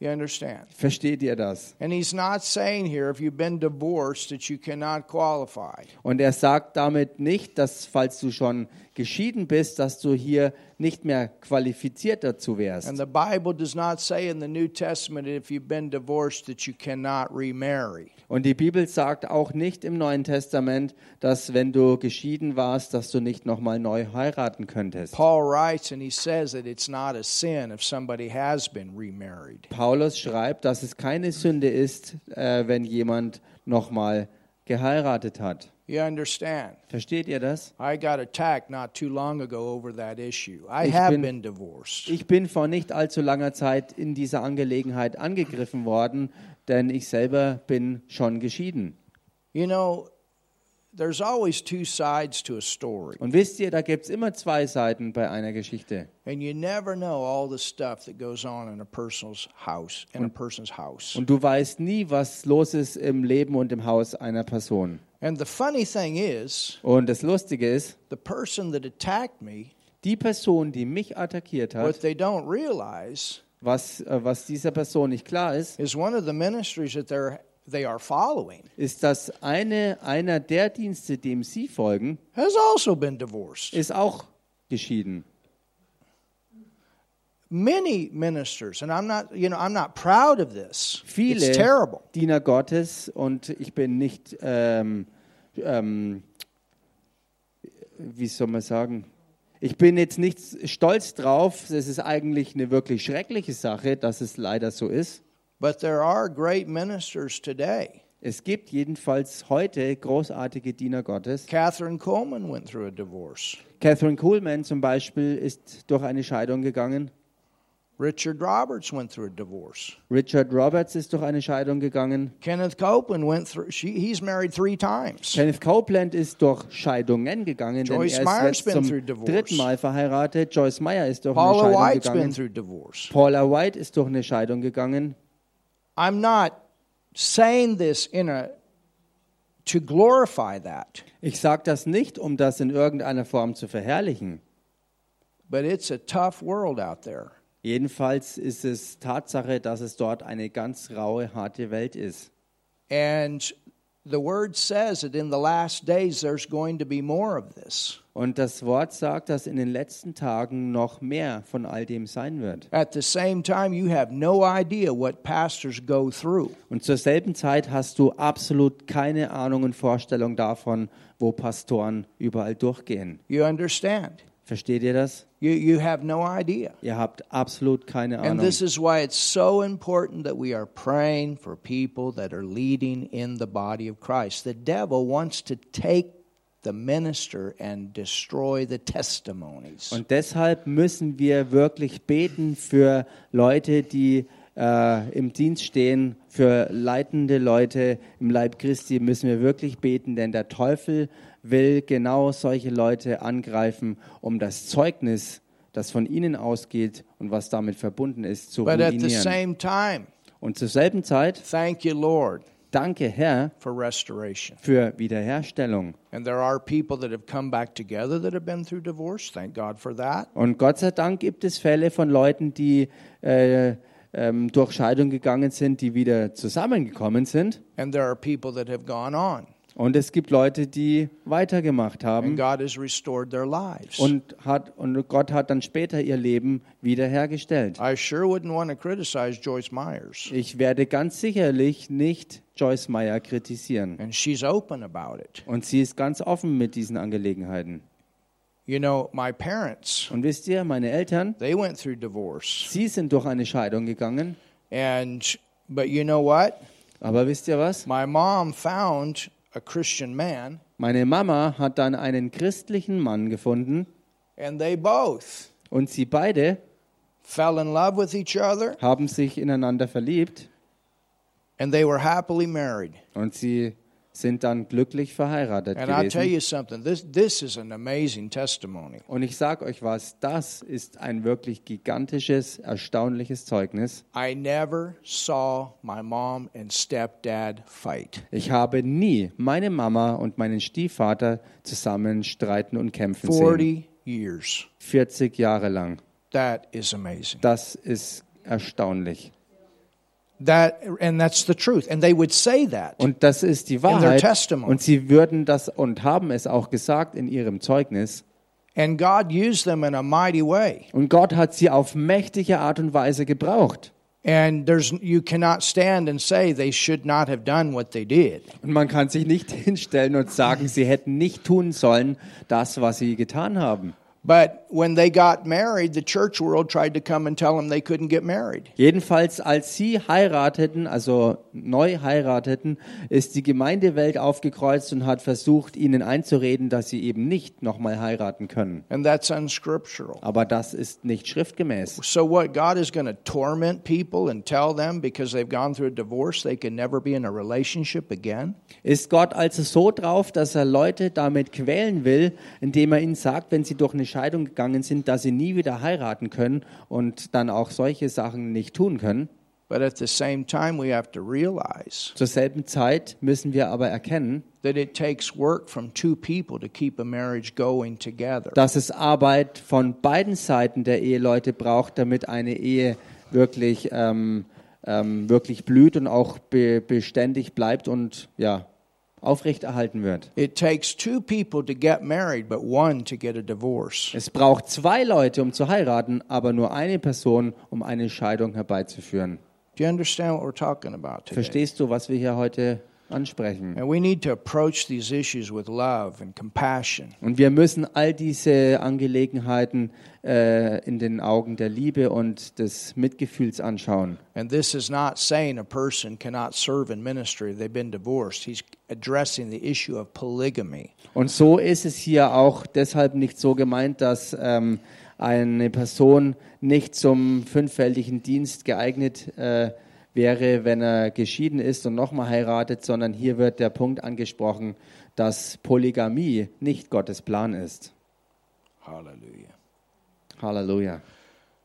Speaker 1: You understand?
Speaker 2: Versteht ihr das?
Speaker 1: And he's not saying here if you've been divorced that you cannot qualify.
Speaker 2: Und er sagt damit nicht, dass falls du schon geschieden bist, dass du hier nicht mehr qualifiziert dazu wärst.
Speaker 1: And the Bible does not say in the New Testament if you've been divorced that you cannot remarry.
Speaker 2: Und die Bibel sagt auch nicht im Neuen Testament, dass wenn du geschieden warst, dass du nicht nochmal neu heiraten könntest.
Speaker 1: Paul writes and he says that it's not a sin if somebody has been remarried.
Speaker 2: Paulus schreibt, dass es keine Sünde ist, äh, wenn jemand nochmal geheiratet hat.
Speaker 1: You understand?
Speaker 2: Versteht ihr das?
Speaker 1: I got attacked not too long ago over that issue. I
Speaker 2: Ich
Speaker 1: have
Speaker 2: bin-
Speaker 1: been divorced.
Speaker 2: Ich bin vor nicht allzu langer Zeit in dieser Angelegenheit angegriffen worden, denn ich selber bin schon geschieden.
Speaker 1: You know, there's always two sides to a story,
Speaker 2: Und wisst ihr, da gibt es immer zwei Seiten bei einer Geschichte.
Speaker 1: and you never know all the stuff that goes on in a person's house, in a person's house.
Speaker 2: Und du weißt nie, was los ist im Leben und im Haus einer Person.
Speaker 1: And the funny thing is,
Speaker 2: Und das Lustige ist,
Speaker 1: the person that attacked me,
Speaker 2: die Person, die mich attackiert
Speaker 1: what
Speaker 2: hat,
Speaker 1: they don't realize
Speaker 2: was, äh, was dieser Person nicht klar ist,
Speaker 1: is one of the ministries that they're they are following
Speaker 2: ist, dass eine, einer der Dienste, dem sie folgen,
Speaker 1: has also been divorced.
Speaker 2: ist auch geschieden.
Speaker 1: Many ministers, and I'm not, you know, I'm not proud of this.
Speaker 2: Viele
Speaker 1: It's terrible.
Speaker 2: Diener Gottes und ich bin nicht, ähm, ähm, wie soll man sagen, ich bin jetzt nicht stolz drauf, es ist eigentlich eine wirklich schreckliche Sache, dass es leider so ist.
Speaker 1: But there are great ministers today.
Speaker 2: Es gibt jedenfalls heute großartige Diener Gottes.
Speaker 1: Catherine Coleman went through a divorce.
Speaker 2: Catherine Kuhlman zum Beispiel ist durch eine Scheidung gegangen.
Speaker 1: Richard Roberts went through a divorce.
Speaker 2: Richard Roberts ist durch eine Scheidung gegangen.
Speaker 1: Kenneth Copeland went through. She, he's married three times.
Speaker 2: Kenneth Copeland ist durch Scheidungen gegangen, denn
Speaker 1: Joyce
Speaker 2: er ist
Speaker 1: been
Speaker 2: zum dritten Mal verheiratet. Joyce Meyer ist durch
Speaker 1: Paula
Speaker 2: eine Scheidung
Speaker 1: White's been
Speaker 2: gegangen.
Speaker 1: through divorce.
Speaker 2: Paula White ist durch eine Scheidung gegangen.
Speaker 1: I'm not saying this in a to glorify that,
Speaker 2: Ich sage das nicht, um das in irgendeiner Form zu verherrlichen.
Speaker 1: but it's a tough world out there.
Speaker 2: Jedenfalls ist es Tatsache, dass es dort eine ganz raue, harte Welt ist.
Speaker 1: And the word says that in the last days there's going to be more of this.
Speaker 2: Und das Wort sagt, dass in den letzten Tagen noch mehr von all dem sein wird.
Speaker 1: At the same time, you have no idea what pastors go through.
Speaker 2: Und zur selben Zeit hast du absolut keine Ahnung und Vorstellung davon, wo Pastoren überall durchgehen.
Speaker 1: You understand?
Speaker 2: Versteht ihr das?
Speaker 1: You, you have no idea.
Speaker 2: Ihr habt absolut keine
Speaker 1: And
Speaker 2: Ahnung.
Speaker 1: this is why it's so important that we are praying for people that are leading in the body of Christ. The devil wants to take the minister and destroy the testimonies.
Speaker 2: Und deshalb müssen wir wirklich beten für Leute, die äh, im Dienst stehen, für leitende Leute im Leib Christi müssen wir wirklich beten, denn der Teufel will genau solche Leute angreifen, um das Zeugnis, das von ihnen ausgeht und was damit verbunden ist, zu
Speaker 1: But at the
Speaker 2: ruinieren.
Speaker 1: same time,
Speaker 2: Und zur selben Zeit,
Speaker 1: thank you, Lord,
Speaker 2: danke Herr
Speaker 1: for restoration.
Speaker 2: für Wiederherstellung.
Speaker 1: And there are people that have come back together that have been through divorce. Thank God for that.
Speaker 2: Und Gott sei Dank gibt es Fälle von Leuten, die äh, ähm, durch Scheidung gegangen sind, die wieder zusammengekommen sind.
Speaker 1: And there are people that have gone on.
Speaker 2: Und es gibt Leute, die weitergemacht
Speaker 1: And
Speaker 2: haben.
Speaker 1: God has restored their lives.
Speaker 2: Und, hat, und Gott hat dann später ihr Leben wiederhergestellt.
Speaker 1: I sure wouldn't want to criticize Joyce Myers.
Speaker 2: Ich werde ganz sicherlich nicht Joyce Meyer kritisieren.
Speaker 1: And she's open about it.
Speaker 2: Und sie ist ganz offen mit diesen Angelegenheiten.
Speaker 1: You know, my parents,
Speaker 2: Und wisst ihr, meine Eltern,
Speaker 1: they went through divorce.
Speaker 2: sie sind durch eine Scheidung gegangen.
Speaker 1: And but you know what?
Speaker 2: Aber wisst ihr was?
Speaker 1: My mom found a Christian man
Speaker 2: Meine Mama hat dann einen christlichen Mann gefunden
Speaker 1: and they both
Speaker 2: und sie beide
Speaker 1: fell in love with each other
Speaker 2: haben sich ineinander verliebt
Speaker 1: and they were happily married.
Speaker 2: und sie sind dann glücklich verheiratet
Speaker 1: And I'll tell
Speaker 2: gewesen.
Speaker 1: you something. This this is an amazing testimony.
Speaker 2: Und ich sage euch was, das ist ein wirklich gigantisches, erstaunliches Zeugnis.
Speaker 1: I never saw my mom and stepdad fight.
Speaker 2: Ich habe nie meine Mama und meinen Stiefvater zusammen streiten und kämpfen sehen.
Speaker 1: 40 years.
Speaker 2: 40 Jahre lang.
Speaker 1: That is amazing.
Speaker 2: Das ist erstaunlich.
Speaker 1: That and that's the truth. And they would say that.
Speaker 2: Und das ist die Wahrheit. Und sie würden das und haben es auch gesagt in ihrem Zeugnis.
Speaker 1: And God used them in a mighty way.
Speaker 2: Und Gott hat sie auf mächtige Art und Weise gebraucht.
Speaker 1: And there's you cannot stand and say they should not have done what they did.
Speaker 2: Und man kann sich nicht [laughs] hinstellen und sagen, sie hätten nicht tun sollen, das, was sie getan haben.
Speaker 1: But when they got married, the church world tried to come and tell them they couldn't get married.
Speaker 2: Jedenfalls, als sie heirateten, also neu heirateten, ist die Gemeindewelt aufgekreuzt und hat versucht, ihnen einzureden, dass sie eben nicht nochmal heiraten können.
Speaker 1: And that's unscriptural.
Speaker 2: Aber das ist nicht schriftgemäß.
Speaker 1: So what God is going to torment people and tell them because they've gone through a divorce they can never be in a relationship again?
Speaker 2: Ist Gott also so drauf, dass er Leute damit quälen will, indem er ihnen sagt, wenn sie durch eine Scheidung gegangen sind, dass sie nie wieder heiraten können und dann auch solche Sachen nicht tun können?
Speaker 1: But at the same time we have to realize
Speaker 2: Zur selben Zeit müssen wir aber erkennen,
Speaker 1: that it takes work from two people to keep a marriage going together.
Speaker 2: dass es Arbeit von beiden Seiten der Eheleute braucht, damit eine Ehe wirklich, ähm, ähm, wirklich blüht und auch be beständig bleibt und ja, aufrechterhalten wird.
Speaker 1: It takes two people to get married, but one to get a divorce.
Speaker 2: Es braucht zwei Leute, um zu heiraten, aber nur eine Person, um eine Scheidung herbeizuführen.
Speaker 1: Do you understand what we're talking about today?
Speaker 2: Verstehst du, was wir hier heute ansprechen?
Speaker 1: And we need to approach these issues with love and compassion.
Speaker 2: Und wir müssen all diese Angelegenheiten äh, in den Augen der Liebe und des Mitgefühls anschauen.
Speaker 1: And this is not saying a person cannot serve in ministry. They've been divorced. He's addressing the issue of polygamy.
Speaker 2: Und so ist es hier auch deshalb nicht so gemeint, dass ähm, eine Person nicht zum fünffältigen Dienst geeignet äh, wäre, wenn er geschieden ist und nochmal heiratet, sondern hier wird der Punkt angesprochen, dass Polygamie nicht Gottes Plan ist.
Speaker 1: Hallelujah.
Speaker 2: Halleluja.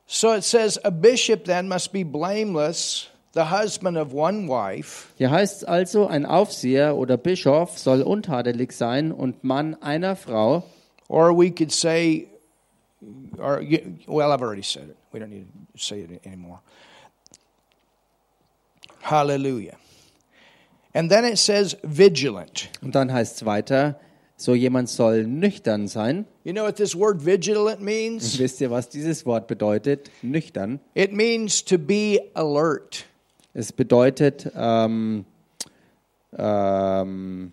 Speaker 1: So it says, a bishop then must be blameless, the husband of one wife,
Speaker 2: Hier heißt es also, ein Aufseher oder Bischof soll untadelig sein und Mann einer Frau.
Speaker 1: or we could say, or well, I've already said it. We don't need to say it anymore. Hallelujah. And then it says vigilant.
Speaker 2: Und dann heißt es weiter, so jemand soll nüchtern sein.
Speaker 1: You know what this word vigilant means?
Speaker 2: Wisst ihr, was dieses Wort bedeutet? Nüchtern.
Speaker 1: It means to be alert.
Speaker 2: Es bedeutet, ähm, ähm,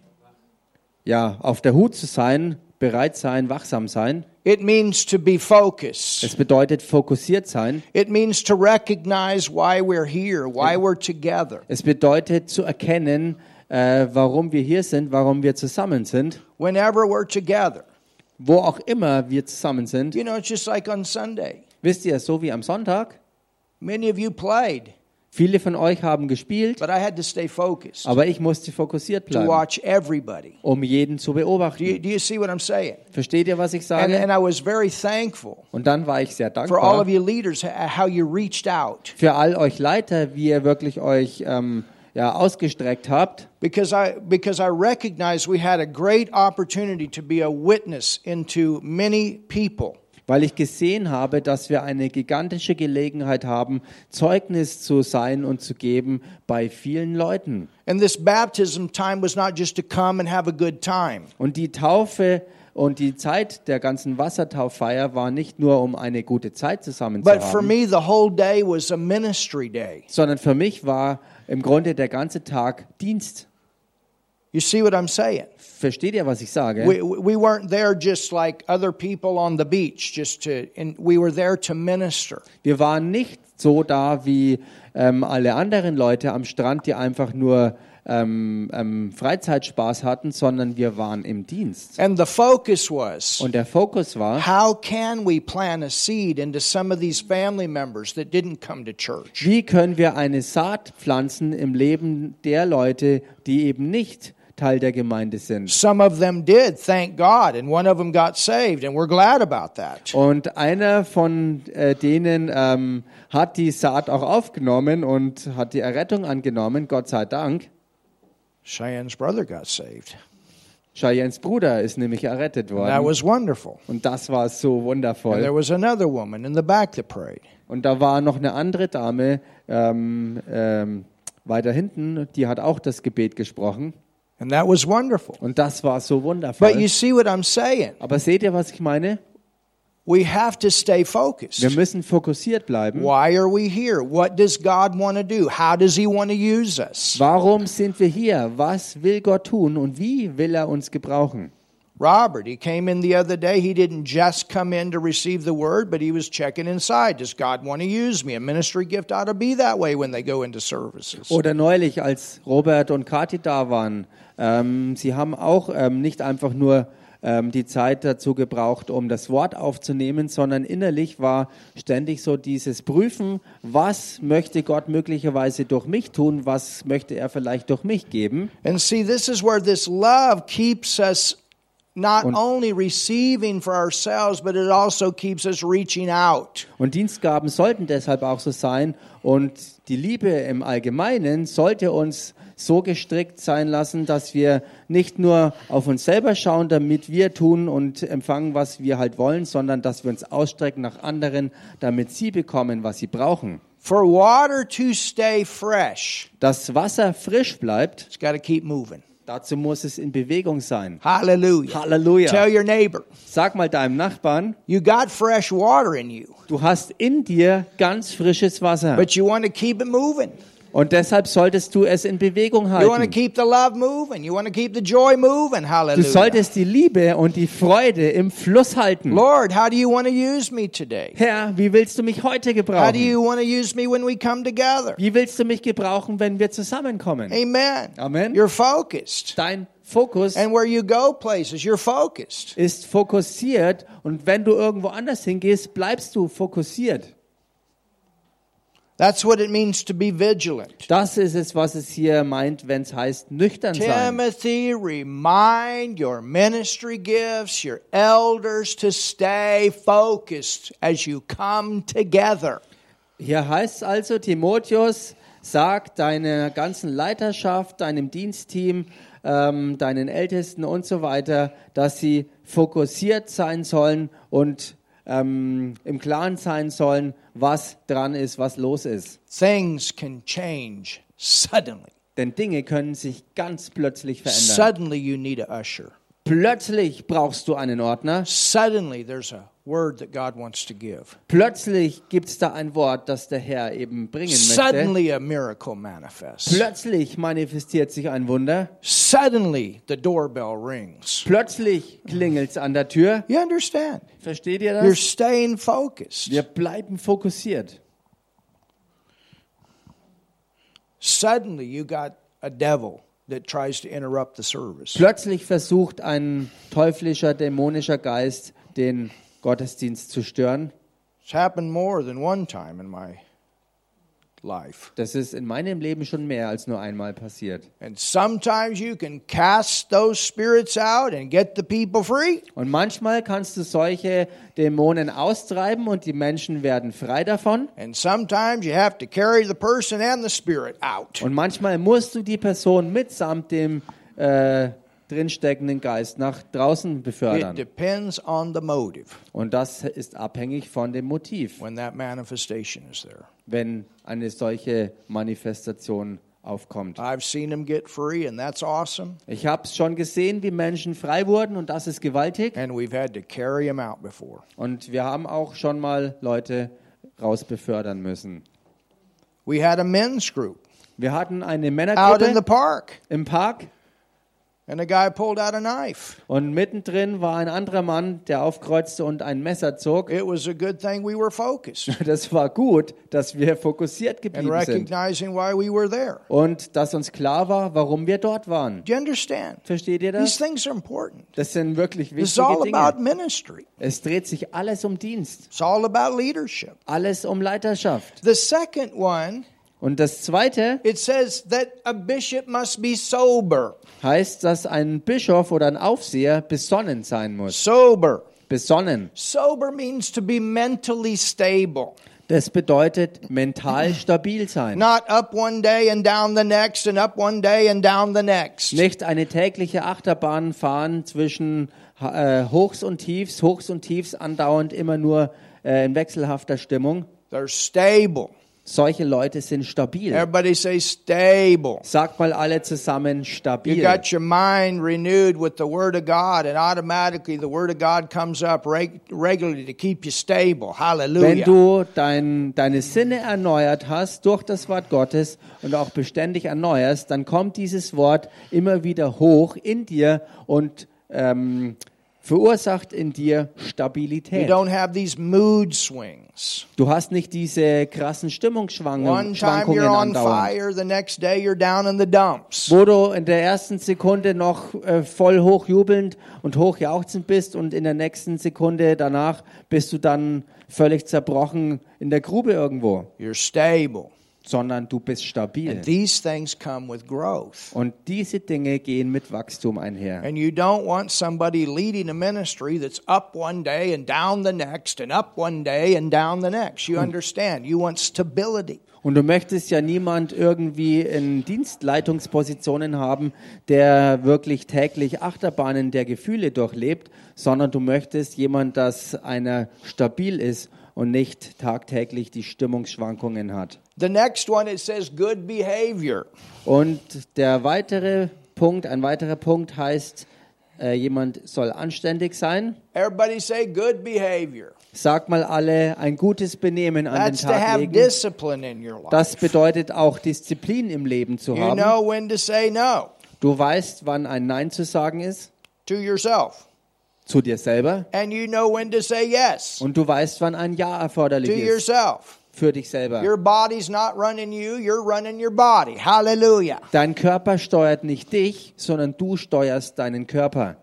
Speaker 2: ja, auf der Hut zu sein, bereit sein, wachsam sein.
Speaker 1: It means to be focused.
Speaker 2: Es bedeutet fokussiert sein.
Speaker 1: It means to recognize why we're here, why we're together.
Speaker 2: Es bedeutet zu erkennen, äh, warum wir hier sind, warum wir zusammen sind,
Speaker 1: Whenever we're together.
Speaker 2: wo auch immer wir zusammen sind.
Speaker 1: You know, it's just like on Sunday.
Speaker 2: Wisst ihr, so wie am Sonntag,
Speaker 1: Many of you played,
Speaker 2: viele von euch haben gespielt,
Speaker 1: but I had to stay focused
Speaker 2: aber ich musste fokussiert
Speaker 1: to
Speaker 2: bleiben,
Speaker 1: watch everybody.
Speaker 2: um jeden zu
Speaker 1: Do you,
Speaker 2: beobachten.
Speaker 1: do you see what I'm saying?
Speaker 2: Versteht ihr, was ich
Speaker 1: And,
Speaker 2: sage?
Speaker 1: and I was very thankful
Speaker 2: Und dann war ich sehr
Speaker 1: for all of
Speaker 2: dankbar
Speaker 1: you leaders h- how you reached out
Speaker 2: für all euch Leiter, wie ihr wirklich euch ähm, ja, ausgestreckt habt.
Speaker 1: because I because I recognized we had a great opportunity to be a witness into many people.
Speaker 2: Weil ich gesehen habe, dass wir eine gigantische Gelegenheit haben, Zeugnis zu sein und zu geben bei vielen Leuten.
Speaker 1: And this baptism time was not just to come and have a good time.
Speaker 2: Und die Taufe und die Zeit der ganzen Wassertauffeier war nicht nur, um eine gute Zeit zusammen zu haben,
Speaker 1: me, the whole day was a ministry day.
Speaker 2: sondern für mich war im Grunde der ganze Tag Dienst.
Speaker 1: You see what I'm saying?
Speaker 2: Versteht ihr, was ich sage?
Speaker 1: We, we weren't there just like other people on the beach, just to, and we were there to minister.
Speaker 2: Wir waren nicht so da wie ähm, alle anderen Leute am Strand, die einfach nur ähm, ähm, Freizeitspaß hatten, sondern wir waren im Dienst.
Speaker 1: And the focus was
Speaker 2: Und der Fokus war,
Speaker 1: how can we plant a seed into some of these family members that didn't come to church?
Speaker 2: wie können wir eine Saat pflanzen im Leben der Leute, die eben nicht Teil der Gemeinde sind.
Speaker 1: Some of them did, thank God, and one of them got saved, and we're glad about that.
Speaker 2: Und einer von äh, denen ähm, hat die Saat auch aufgenommen und hat die Errettung angenommen, Gott sei Dank.
Speaker 1: Cheyenne's brother got saved.
Speaker 2: Cheyennes Bruder ist nämlich errettet
Speaker 1: That
Speaker 2: worden.
Speaker 1: was wonderful.
Speaker 2: Und das war so
Speaker 1: And there
Speaker 2: wundervoll.
Speaker 1: was another woman in the back that prayed.
Speaker 2: Und da war noch eine andere Dame ähm, ähm, weiter hinten, die hat auch das Gebet gesprochen.
Speaker 1: And that was wonderful.
Speaker 2: Und das war so
Speaker 1: But you
Speaker 2: wundervoll.
Speaker 1: see what I'm saying?
Speaker 2: Aber seht ihr, was ich meine?
Speaker 1: We have to stay
Speaker 2: Wir
Speaker 1: focused.
Speaker 2: müssen fokussiert bleiben.
Speaker 1: Why are we here? What does God want to do? How does He want to use us?
Speaker 2: Warum sind wir hier? Was will Gott tun und wie will er uns gebrauchen?
Speaker 1: Robert, he came in the other day. He didn't just come in to receive the word, but he was checking inside. Does God want to use me? A ministry gift ought to be that way when they go into services.
Speaker 2: Oder neulich, als Robert und Kathi da waren, ähm, sie haben auch ähm, nicht einfach nur ähm, die Zeit dazu gebraucht, um das Wort aufzunehmen, sondern innerlich war ständig so dieses Prüfen, was möchte Gott möglicherweise durch mich tun, was möchte er vielleicht durch mich geben.
Speaker 1: And see, this is where this love keeps us not only receiving for ourselves, but it also keeps us reaching out.
Speaker 2: Und Dienstgaben sollten deshalb auch so sein. Und die Liebe im Allgemeinen sollte uns so gestrickt sein lassen, dass wir nicht nur auf uns selber schauen, damit wir tun und empfangen, was wir halt wollen, sondern dass wir uns ausstrecken nach anderen, damit sie bekommen, was sie brauchen.
Speaker 1: For water to stay fresh,
Speaker 2: Das Wasser frisch bleibt,
Speaker 1: it's got to keep moving.
Speaker 2: dazu muss es in Bewegung sein.
Speaker 1: Hallelujah.
Speaker 2: Halleluja.
Speaker 1: Tell your neighbor,
Speaker 2: Sag mal deinem Nachbarn,
Speaker 1: you got fresh water in you,
Speaker 2: du hast in dir ganz frisches Wasser.
Speaker 1: but you want to keep it moving.
Speaker 2: Und deshalb solltest du es in Bewegung
Speaker 1: You want to
Speaker 2: halten. Du solltest die Liebe und die Freude im Fluss halten.
Speaker 1: Lord, how do you want to use me today?
Speaker 2: Herr, wie willst du mich heute
Speaker 1: How do
Speaker 2: gebrauchen?
Speaker 1: you want to use me when we come together?
Speaker 2: Wie willst du mich gebrauchen, wenn wir zusammenkommen?
Speaker 1: Amen.
Speaker 2: Amen.
Speaker 1: You're focused.
Speaker 2: Dein Fokus
Speaker 1: And where you go places, you're focused.
Speaker 2: ist fokussiert und wenn du irgendwo anders hingehst, bleibst du fokussiert.
Speaker 1: That's what it means to be vigilant.
Speaker 2: Das ist es, was es hier meint, wenn es heißt nüchtern sein.
Speaker 1: Timothy, remind your ministry gifts, your elders to stay focused as you come together.
Speaker 2: Hier heißt es also, Timotheus, sag deiner ganzen Leiterschaft, deinem Dienstteam, ähm, deinen Ältesten und so weiter, dass sie fokussiert sein sollen und ähm, im Klaren sein sollen, was dran ist, was los ist.
Speaker 1: Things can change suddenly.
Speaker 2: Denn Dinge können sich ganz plötzlich verändern.
Speaker 1: Suddenly, you need a usher.
Speaker 2: Plötzlich brauchst du einen Ordner.
Speaker 1: Suddenly, there's a word that God wants to give.
Speaker 2: Plötzlich gibt es da ein Wort, das der Herr eben bringen möchte.
Speaker 1: Suddenly, a miracle manifests.
Speaker 2: Plötzlich manifestiert sich ein Wunder.
Speaker 1: Suddenly, the doorbell rings.
Speaker 2: Plötzlich klingelt es an der Tür.
Speaker 1: You understand?
Speaker 2: Versteht ihr
Speaker 1: You're
Speaker 2: das?
Speaker 1: staying focused.
Speaker 2: Wir bleiben fokussiert.
Speaker 1: Suddenly, you got a devil that tries to interrupt the service.
Speaker 2: Plötzlich versucht ein teuflischer, dämonischer Geist, den Gottesdienst zu stören.
Speaker 1: It's happened more than one time in my life.
Speaker 2: Das ist in meinem Leben schon mehr als nur einmal passiert.
Speaker 1: And sometimes you can cast those spirits out and get the people free.
Speaker 2: Und manchmal kannst du solche Dämonen austreiben und die Menschen werden frei davon.
Speaker 1: And sometimes you have to carry the person and the spirit out.
Speaker 2: Und manchmal musst du die Person mitsamt dem äh, drinsteckenden Geist nach draußen befördern. Und das ist abhängig von dem Motiv,
Speaker 1: when that manifestation is there.
Speaker 2: wenn eine solche Manifestation aufkommt.
Speaker 1: I've seen them get free, and that's awesome.
Speaker 2: Ich habe es schon gesehen, wie Menschen frei wurden und das ist gewaltig.
Speaker 1: And we've had to carry them out before.
Speaker 2: Und wir haben auch schon mal Leute rausbefördern müssen.
Speaker 1: We had a men's group
Speaker 2: Wir hatten eine
Speaker 1: out in the
Speaker 2: Männergruppe im Park und mittendrin war ein anderer Mann, der aufkreuzte und ein Messer zog.
Speaker 1: It was a good thing we were focused [laughs]
Speaker 2: Das war gut, dass wir fokussiert
Speaker 1: and
Speaker 2: geblieben sind
Speaker 1: recognizing why we were there.
Speaker 2: und dass uns klar war, warum wir dort waren.
Speaker 1: Do you understand?
Speaker 2: Versteht ihr
Speaker 1: These
Speaker 2: das?
Speaker 1: things are important.
Speaker 2: Das sind wirklich
Speaker 1: This is all
Speaker 2: wichtige
Speaker 1: about
Speaker 2: Dinge.
Speaker 1: ministry.
Speaker 2: Es dreht sich alles um Dienst,
Speaker 1: It's all about leadership.
Speaker 2: alles um Leiterschaft.
Speaker 1: The second one,
Speaker 2: Und das Zweite
Speaker 1: it says that a bishop must be sober.
Speaker 2: heißt, dass ein Bischof oder ein Aufseher besonnen sein muss.
Speaker 1: Sober.
Speaker 2: Besonnen.
Speaker 1: Sober means to be mentally stable.
Speaker 2: Das bedeutet mental stabil sein.
Speaker 1: Not up one day and down the next and up one day and down the next.
Speaker 2: Nicht eine tägliche Achterbahn fahren zwischen äh, Hochs und Tiefs, Hochs und Tiefs andauernd immer nur äh, in wechselhafter Stimmung.
Speaker 1: They're stable.
Speaker 2: Solche Leute sind stabil.
Speaker 1: Everybody say stable.
Speaker 2: Sagt mal alle zusammen
Speaker 1: You
Speaker 2: stabil.
Speaker 1: got your mind renewed with the Word of God, and automatically the Word of God comes up reg- regularly to keep you stable.
Speaker 2: Wenn
Speaker 1: Hallelujah.
Speaker 2: du dein, deine Sinne erneuert hast durch das Wort Gottes und auch beständig erneuerst, dann kommt dieses Wort immer wieder hoch in dir und ähm, verursacht in dir
Speaker 1: You
Speaker 2: Stabilität.
Speaker 1: don't have these mood swings.
Speaker 2: Du hast nicht diese krassen
Speaker 1: One
Speaker 2: Stimmungsschwankungen
Speaker 1: time you're on
Speaker 2: andauernd.
Speaker 1: fire, the next day you're down in the dumps.
Speaker 2: Wo du in der ersten Sekunde noch äh, voll hochjubelnd und hochjauchzend bist und in der nächsten Sekunde danach bist du dann völlig zerbrochen in der Grube irgendwo.
Speaker 1: You're stable.
Speaker 2: Sondern du bist stabil.
Speaker 1: And these things come with growth.
Speaker 2: Und diese Dinge gehen mit Wachstum einher.
Speaker 1: And you don't want somebody leading a ministry that's up one day and down the next and up one day and down the next. You understand? You want stability.
Speaker 2: Und du möchtest ja niemand irgendwie in Dienstleitungspositionen haben, der wirklich täglich Achterbahnen der Gefühle durchlebt, sondern du möchtest jemand, das einer stabil ist und nicht tagtäglich die Stimmungsschwankungen hat.
Speaker 1: The next one it says good behavior.
Speaker 2: Und der weitere Punkt, ein weiterer Punkt heißt, äh, jemand soll anständig sein.
Speaker 1: Everybody say good behavior.
Speaker 2: Sag mal alle, ein gutes Benehmen an den
Speaker 1: That's to
Speaker 2: Tag
Speaker 1: have
Speaker 2: legen.
Speaker 1: discipline in your life.
Speaker 2: Das bedeutet auch Disziplin im Leben zu
Speaker 1: You
Speaker 2: haben.
Speaker 1: know when to say no
Speaker 2: Du weißt, wann ein Nein zu sagen ist
Speaker 1: to yourself,
Speaker 2: zu dir selber
Speaker 1: and you know when to say yes
Speaker 2: und du weißt, wann ein Ja
Speaker 1: to
Speaker 2: erforderlich ist
Speaker 1: yourself.
Speaker 2: für dich selber.
Speaker 1: Your body's not running you, you're running your body. Hallelujah.
Speaker 2: Dein Körper steuert nicht dich, sondern du steuerst deinen Körper.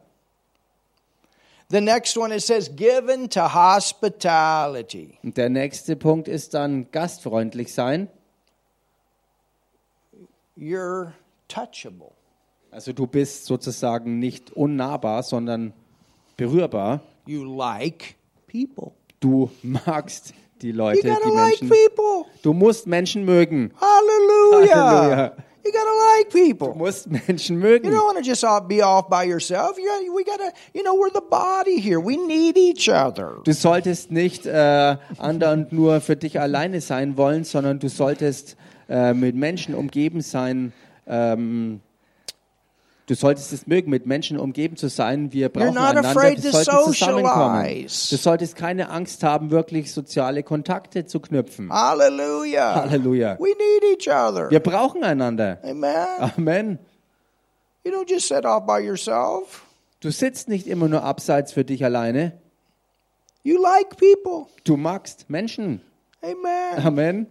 Speaker 1: The next one it says given to hospitality.
Speaker 2: Und der nächste Punkt ist dann gastfreundlich sein.
Speaker 1: You're touchable.
Speaker 2: Also du bist sozusagen nicht unnahbar, sondern berührbar.
Speaker 1: You like people.
Speaker 2: Du magst die
Speaker 1: You
Speaker 2: Leute,
Speaker 1: gotta
Speaker 2: die
Speaker 1: like
Speaker 2: Menschen.
Speaker 1: people.
Speaker 2: Du musst Menschen mögen.
Speaker 1: Hallelujah.
Speaker 2: Halleluja.
Speaker 1: You gotta like
Speaker 2: Du
Speaker 1: people.
Speaker 2: musst Menschen
Speaker 1: You
Speaker 2: mögen.
Speaker 1: don't want to just all be off by yourself. You gotta, we gotta, you know, we're the body here. We need each other.
Speaker 2: Du solltest nicht äh, andauernd [laughs] nur für dich alleine sein wollen, sondern du solltest äh, mit Menschen umgeben sein, ähm, du solltest es mögen, mit Menschen umgeben zu sein. Wir brauchen einander, wir sollten zusammenkommen. Du solltest keine Angst haben, wirklich soziale Kontakte zu knüpfen.
Speaker 1: Hallelujah.
Speaker 2: Halleluja.
Speaker 1: We need each other.
Speaker 2: Wir brauchen einander.
Speaker 1: Amen.
Speaker 2: Amen.
Speaker 1: You don't just sit off by yourself.
Speaker 2: Du sitzt nicht immer nur abseits für dich alleine.
Speaker 1: You like people.
Speaker 2: Du magst Menschen.
Speaker 1: Amen.
Speaker 2: Amen.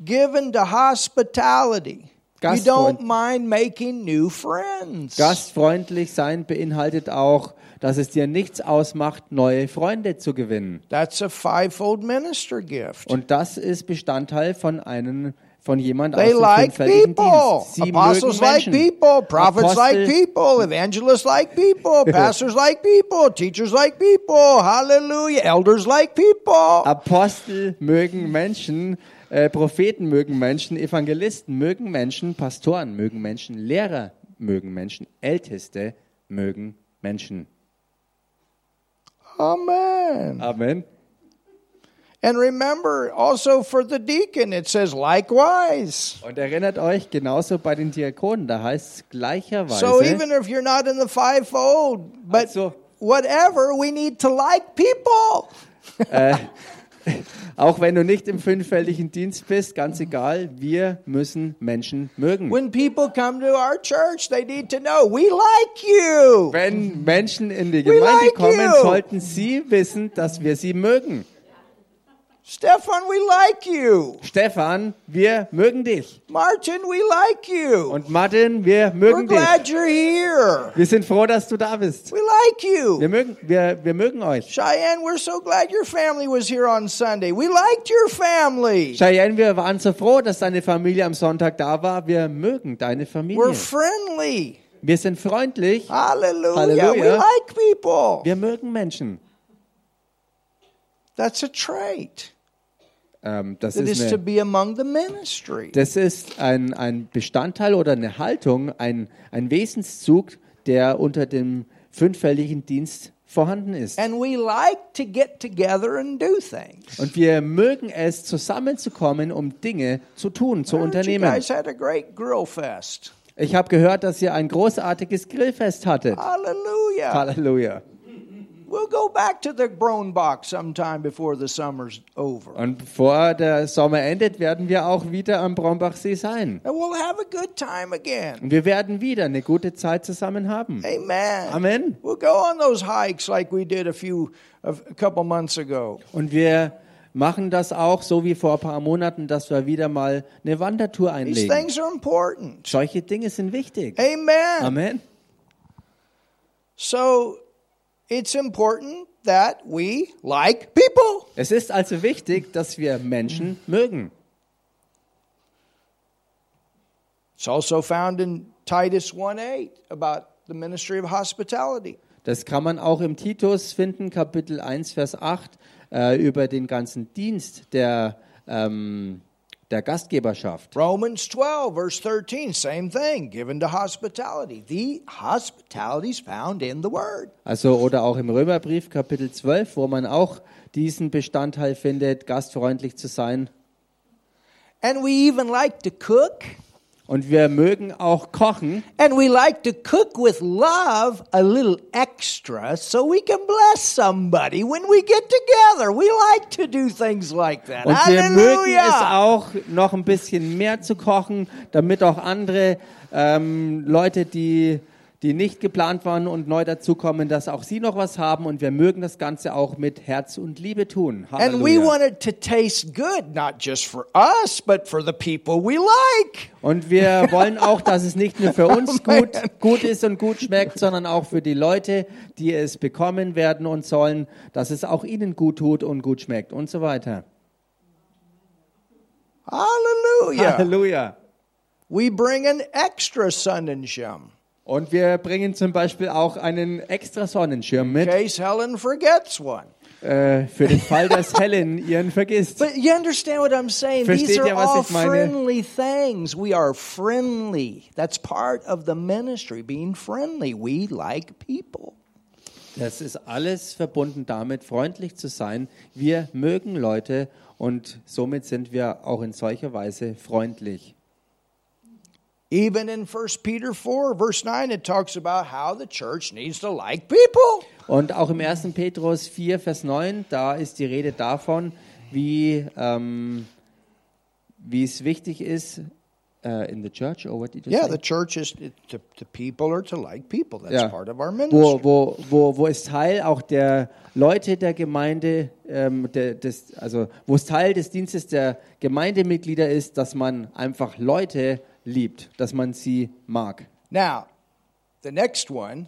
Speaker 1: Given to hospitality.
Speaker 2: Gastfreund-
Speaker 1: don't mind making new friends.
Speaker 2: Gastfreundlich sein beinhaltet auch, dass es dir nichts ausmacht, neue Freunde zu gewinnen.
Speaker 1: That's a fivefold minister gift.
Speaker 2: Und das ist Bestandteil von einem von jemand
Speaker 1: They
Speaker 2: aus dem
Speaker 1: like people.
Speaker 2: Dienst. Sie
Speaker 1: Apostles like people. Prophets like
Speaker 2: Apostel,
Speaker 1: people. Evangelists like people. [laughs] Pastors like people. Teachers like people. Hallelujah. Elders like people.
Speaker 2: Apostel mögen Menschen, äh, Propheten mögen Menschen, Evangelisten mögen Menschen, Pastoren mögen Menschen, Lehrer mögen Menschen, Älteste mögen Menschen.
Speaker 1: Amen.
Speaker 2: Amen.
Speaker 1: And remember also for the deacon, it says likewise.
Speaker 2: Und erinnert euch, genauso bei den Diakonen, da heißt es gleicherweise.
Speaker 1: So even if you're not in the fivefold, but
Speaker 2: Also-
Speaker 1: whatever, we need to like people. [laughs] [laughs]
Speaker 2: Auch wenn du nicht im fünffältigen Dienst bist, ganz egal, wir müssen Menschen mögen.
Speaker 1: When people come to our church, they need to know we like you.
Speaker 2: Wenn Menschen in die Gemeinde
Speaker 1: like
Speaker 2: kommen,
Speaker 1: you.
Speaker 2: sollten sie wissen, dass wir sie mögen.
Speaker 1: Stefan, we like you.
Speaker 2: Stefan, wir mögen dich.
Speaker 1: Martin, we like you.
Speaker 2: Und Martin, wir
Speaker 1: We're
Speaker 2: mögen dich.
Speaker 1: glad you're here.
Speaker 2: Wir sind froh, dass du da bist.
Speaker 1: We like you.
Speaker 2: Wir mögen, wir, wir mögen euch.
Speaker 1: Cheyenne, we're so glad your family was here on Sunday. We liked your family.
Speaker 2: Cheyenne, wir waren so froh, dass deine Familie am Sonntag da war. Wir mögen deine
Speaker 1: We're
Speaker 2: Familie.
Speaker 1: friendly.
Speaker 2: Wir sind freundlich.
Speaker 1: Hallelujah.
Speaker 2: Hallelujah.
Speaker 1: We like people.
Speaker 2: Wir mögen Menschen.
Speaker 1: That's a trait.
Speaker 2: Ähm, das,
Speaker 1: That
Speaker 2: ist
Speaker 1: is to
Speaker 2: eine,
Speaker 1: be among the ministry.
Speaker 2: das ist ein, ein Bestandteil oder eine Haltung, ein, ein Wesenszug, der unter dem fünffälligen Dienst vorhanden ist.
Speaker 1: And we like to get together and do things.
Speaker 2: Und wir mögen es, zusammenzukommen, um Dinge zu tun, zu
Speaker 1: heard You
Speaker 2: unternehmen.
Speaker 1: guys had a great grill fest.
Speaker 2: Ich habe gehört, dass ihr ein großartiges Grillfest hattet.
Speaker 1: Hallelujah.
Speaker 2: Halleluja.
Speaker 1: We'll go back to the Brownbach sometime before the summer's over.
Speaker 2: Und bevor der Sommer endet, werden wir auch wieder am Brombachsee sein.
Speaker 1: And we'll have a good time again.
Speaker 2: Und wir werden wieder eine gute Zeit zusammen haben.
Speaker 1: Amen.
Speaker 2: Amen.
Speaker 1: We'll go on those hikes like we did a few a couple months ago.
Speaker 2: Und wir machen das auch so wie vor ein paar Monaten, dass wir wieder mal eine Wandertour
Speaker 1: These
Speaker 2: einlegen.
Speaker 1: things are important.
Speaker 2: Solche Dinge sind wichtig.
Speaker 1: Amen.
Speaker 2: Amen.
Speaker 1: So it's important that we like people.
Speaker 2: Es ist also wichtig, dass wir Menschen mögen.
Speaker 1: It's also found in Titus 1:8 about the ministry of hospitality.
Speaker 2: Das kann man auch im Titus finden, Kapitel 1, Vers 8, äh, über den ganzen Dienst der, ähm, der Gastgeberschaft.
Speaker 1: Romans 12, verse 13, same thing, given to hospitality. The hospitality is found in the Word.
Speaker 2: Also oder auch im Römerbrief Kapitel 12, wo man auch diesen Bestandteil findet, gastfreundlich zu sein.
Speaker 1: And we even like to cook,
Speaker 2: Und wir mögen auch kochen
Speaker 1: and we like to cook with love a little extra so we can bless somebody when we get together. We like to do things like that.
Speaker 2: und wir mögen es auch noch ein bisschen mehr zu kochen, damit auch andere ähm, Leute, die die nicht geplant waren und neu dazukommen, dass auch sie noch was haben und wir mögen das Ganze auch mit Herz und Liebe tun.
Speaker 1: And we
Speaker 2: Halleluja.
Speaker 1: want it to taste good, not just for us, but for the people we like.
Speaker 2: Und wir [laughs] wollen auch, dass es nicht nur für uns gut, gut ist und gut schmeckt, sondern auch für die Leute, die es bekommen werden und sollen, dass es auch ihnen gut tut und gut schmeckt und so weiter.
Speaker 1: Hallelujah.
Speaker 2: Halleluja.
Speaker 1: We bring an extra Sonnenschirm
Speaker 2: Und wir bringen zum Beispiel auch einen extra Sonnenschirm
Speaker 1: in
Speaker 2: mit,
Speaker 1: case Helen forgets one.
Speaker 2: äh, für den Fall, dass Helen ihren vergisst.
Speaker 1: But you understand what I'm saying?
Speaker 2: Versteht
Speaker 1: These are
Speaker 2: ihr, was
Speaker 1: all
Speaker 2: ich meine?
Speaker 1: friendly things. We are friendly. That's part of the ministry, being friendly. We like people.
Speaker 2: Das ist alles verbunden damit, freundlich zu sein. Wir mögen Leute und somit sind wir auch in solcher Weise freundlich.
Speaker 1: Even in 1 Peter 4, verse 9, it talks about how the church needs to like people.
Speaker 2: Und auch im 1. Petrus 4, Vers 9, da ist die Rede davon, wie, ähm, wie es wichtig ist, uh, in the church, or what did you
Speaker 1: Yeah,
Speaker 2: say?
Speaker 1: the church is to, the people are to like people. That's
Speaker 2: Ja.
Speaker 1: part of our
Speaker 2: wo,
Speaker 1: ministry.
Speaker 2: wo, wo, wo es Teil auch der Leute der Gemeinde, ähm, der, des, also wo es Teil des Dienstes der Gemeindemitglieder ist, dass man einfach Leute liebt, dass man sie mag.
Speaker 1: Now, the next one,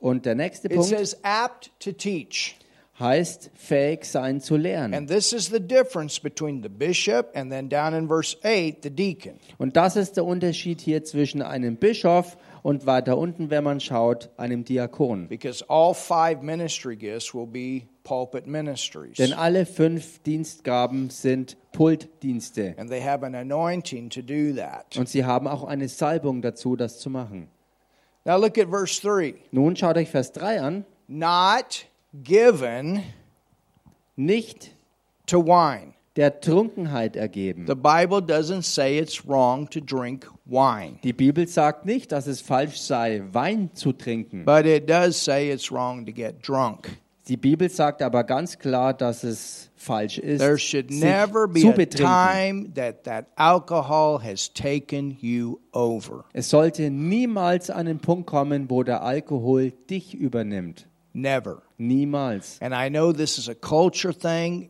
Speaker 2: Und der nächste
Speaker 1: it
Speaker 2: Punkt
Speaker 1: says apt to teach.
Speaker 2: heißt fähig sein zu lernen.
Speaker 1: And this is the difference between the bishop and then down in verse 8, the deacon.
Speaker 2: Und das ist der Unterschied hier zwischen einem Bischof und weiter unten, wenn man schaut, einem Diakon.
Speaker 1: Because all five ministry gifts will be pulpit ministries.
Speaker 2: Denn alle fünf Dienstgaben sind Pultdienste.
Speaker 1: And they have an anointing to do that.
Speaker 2: Und sie haben auch eine Salbung dazu, das zu machen.
Speaker 1: Now look at verse 3.
Speaker 2: Nun schaut euch Vers 3 an.
Speaker 1: Not given
Speaker 2: Nicht
Speaker 1: to wine.
Speaker 2: Der Trunkenheit ergeben.
Speaker 1: The Bible doesn't say it's wrong to drink wine,
Speaker 2: Die Bibel sagt nicht, dass es falsch sei, Wein zu trinken.
Speaker 1: but it does say it's wrong to get drunk.
Speaker 2: Die Bibel sagt aber ganz klar, dass es falsch ist,
Speaker 1: There should never be
Speaker 2: zu
Speaker 1: a
Speaker 2: betrinken.
Speaker 1: time that that alcohol has taken you over.
Speaker 2: Es sollte niemals an den Punkt kommen, wo der Alkohol dich übernimmt.
Speaker 1: Never.
Speaker 2: Niemals.
Speaker 1: And I know this is a culture thing.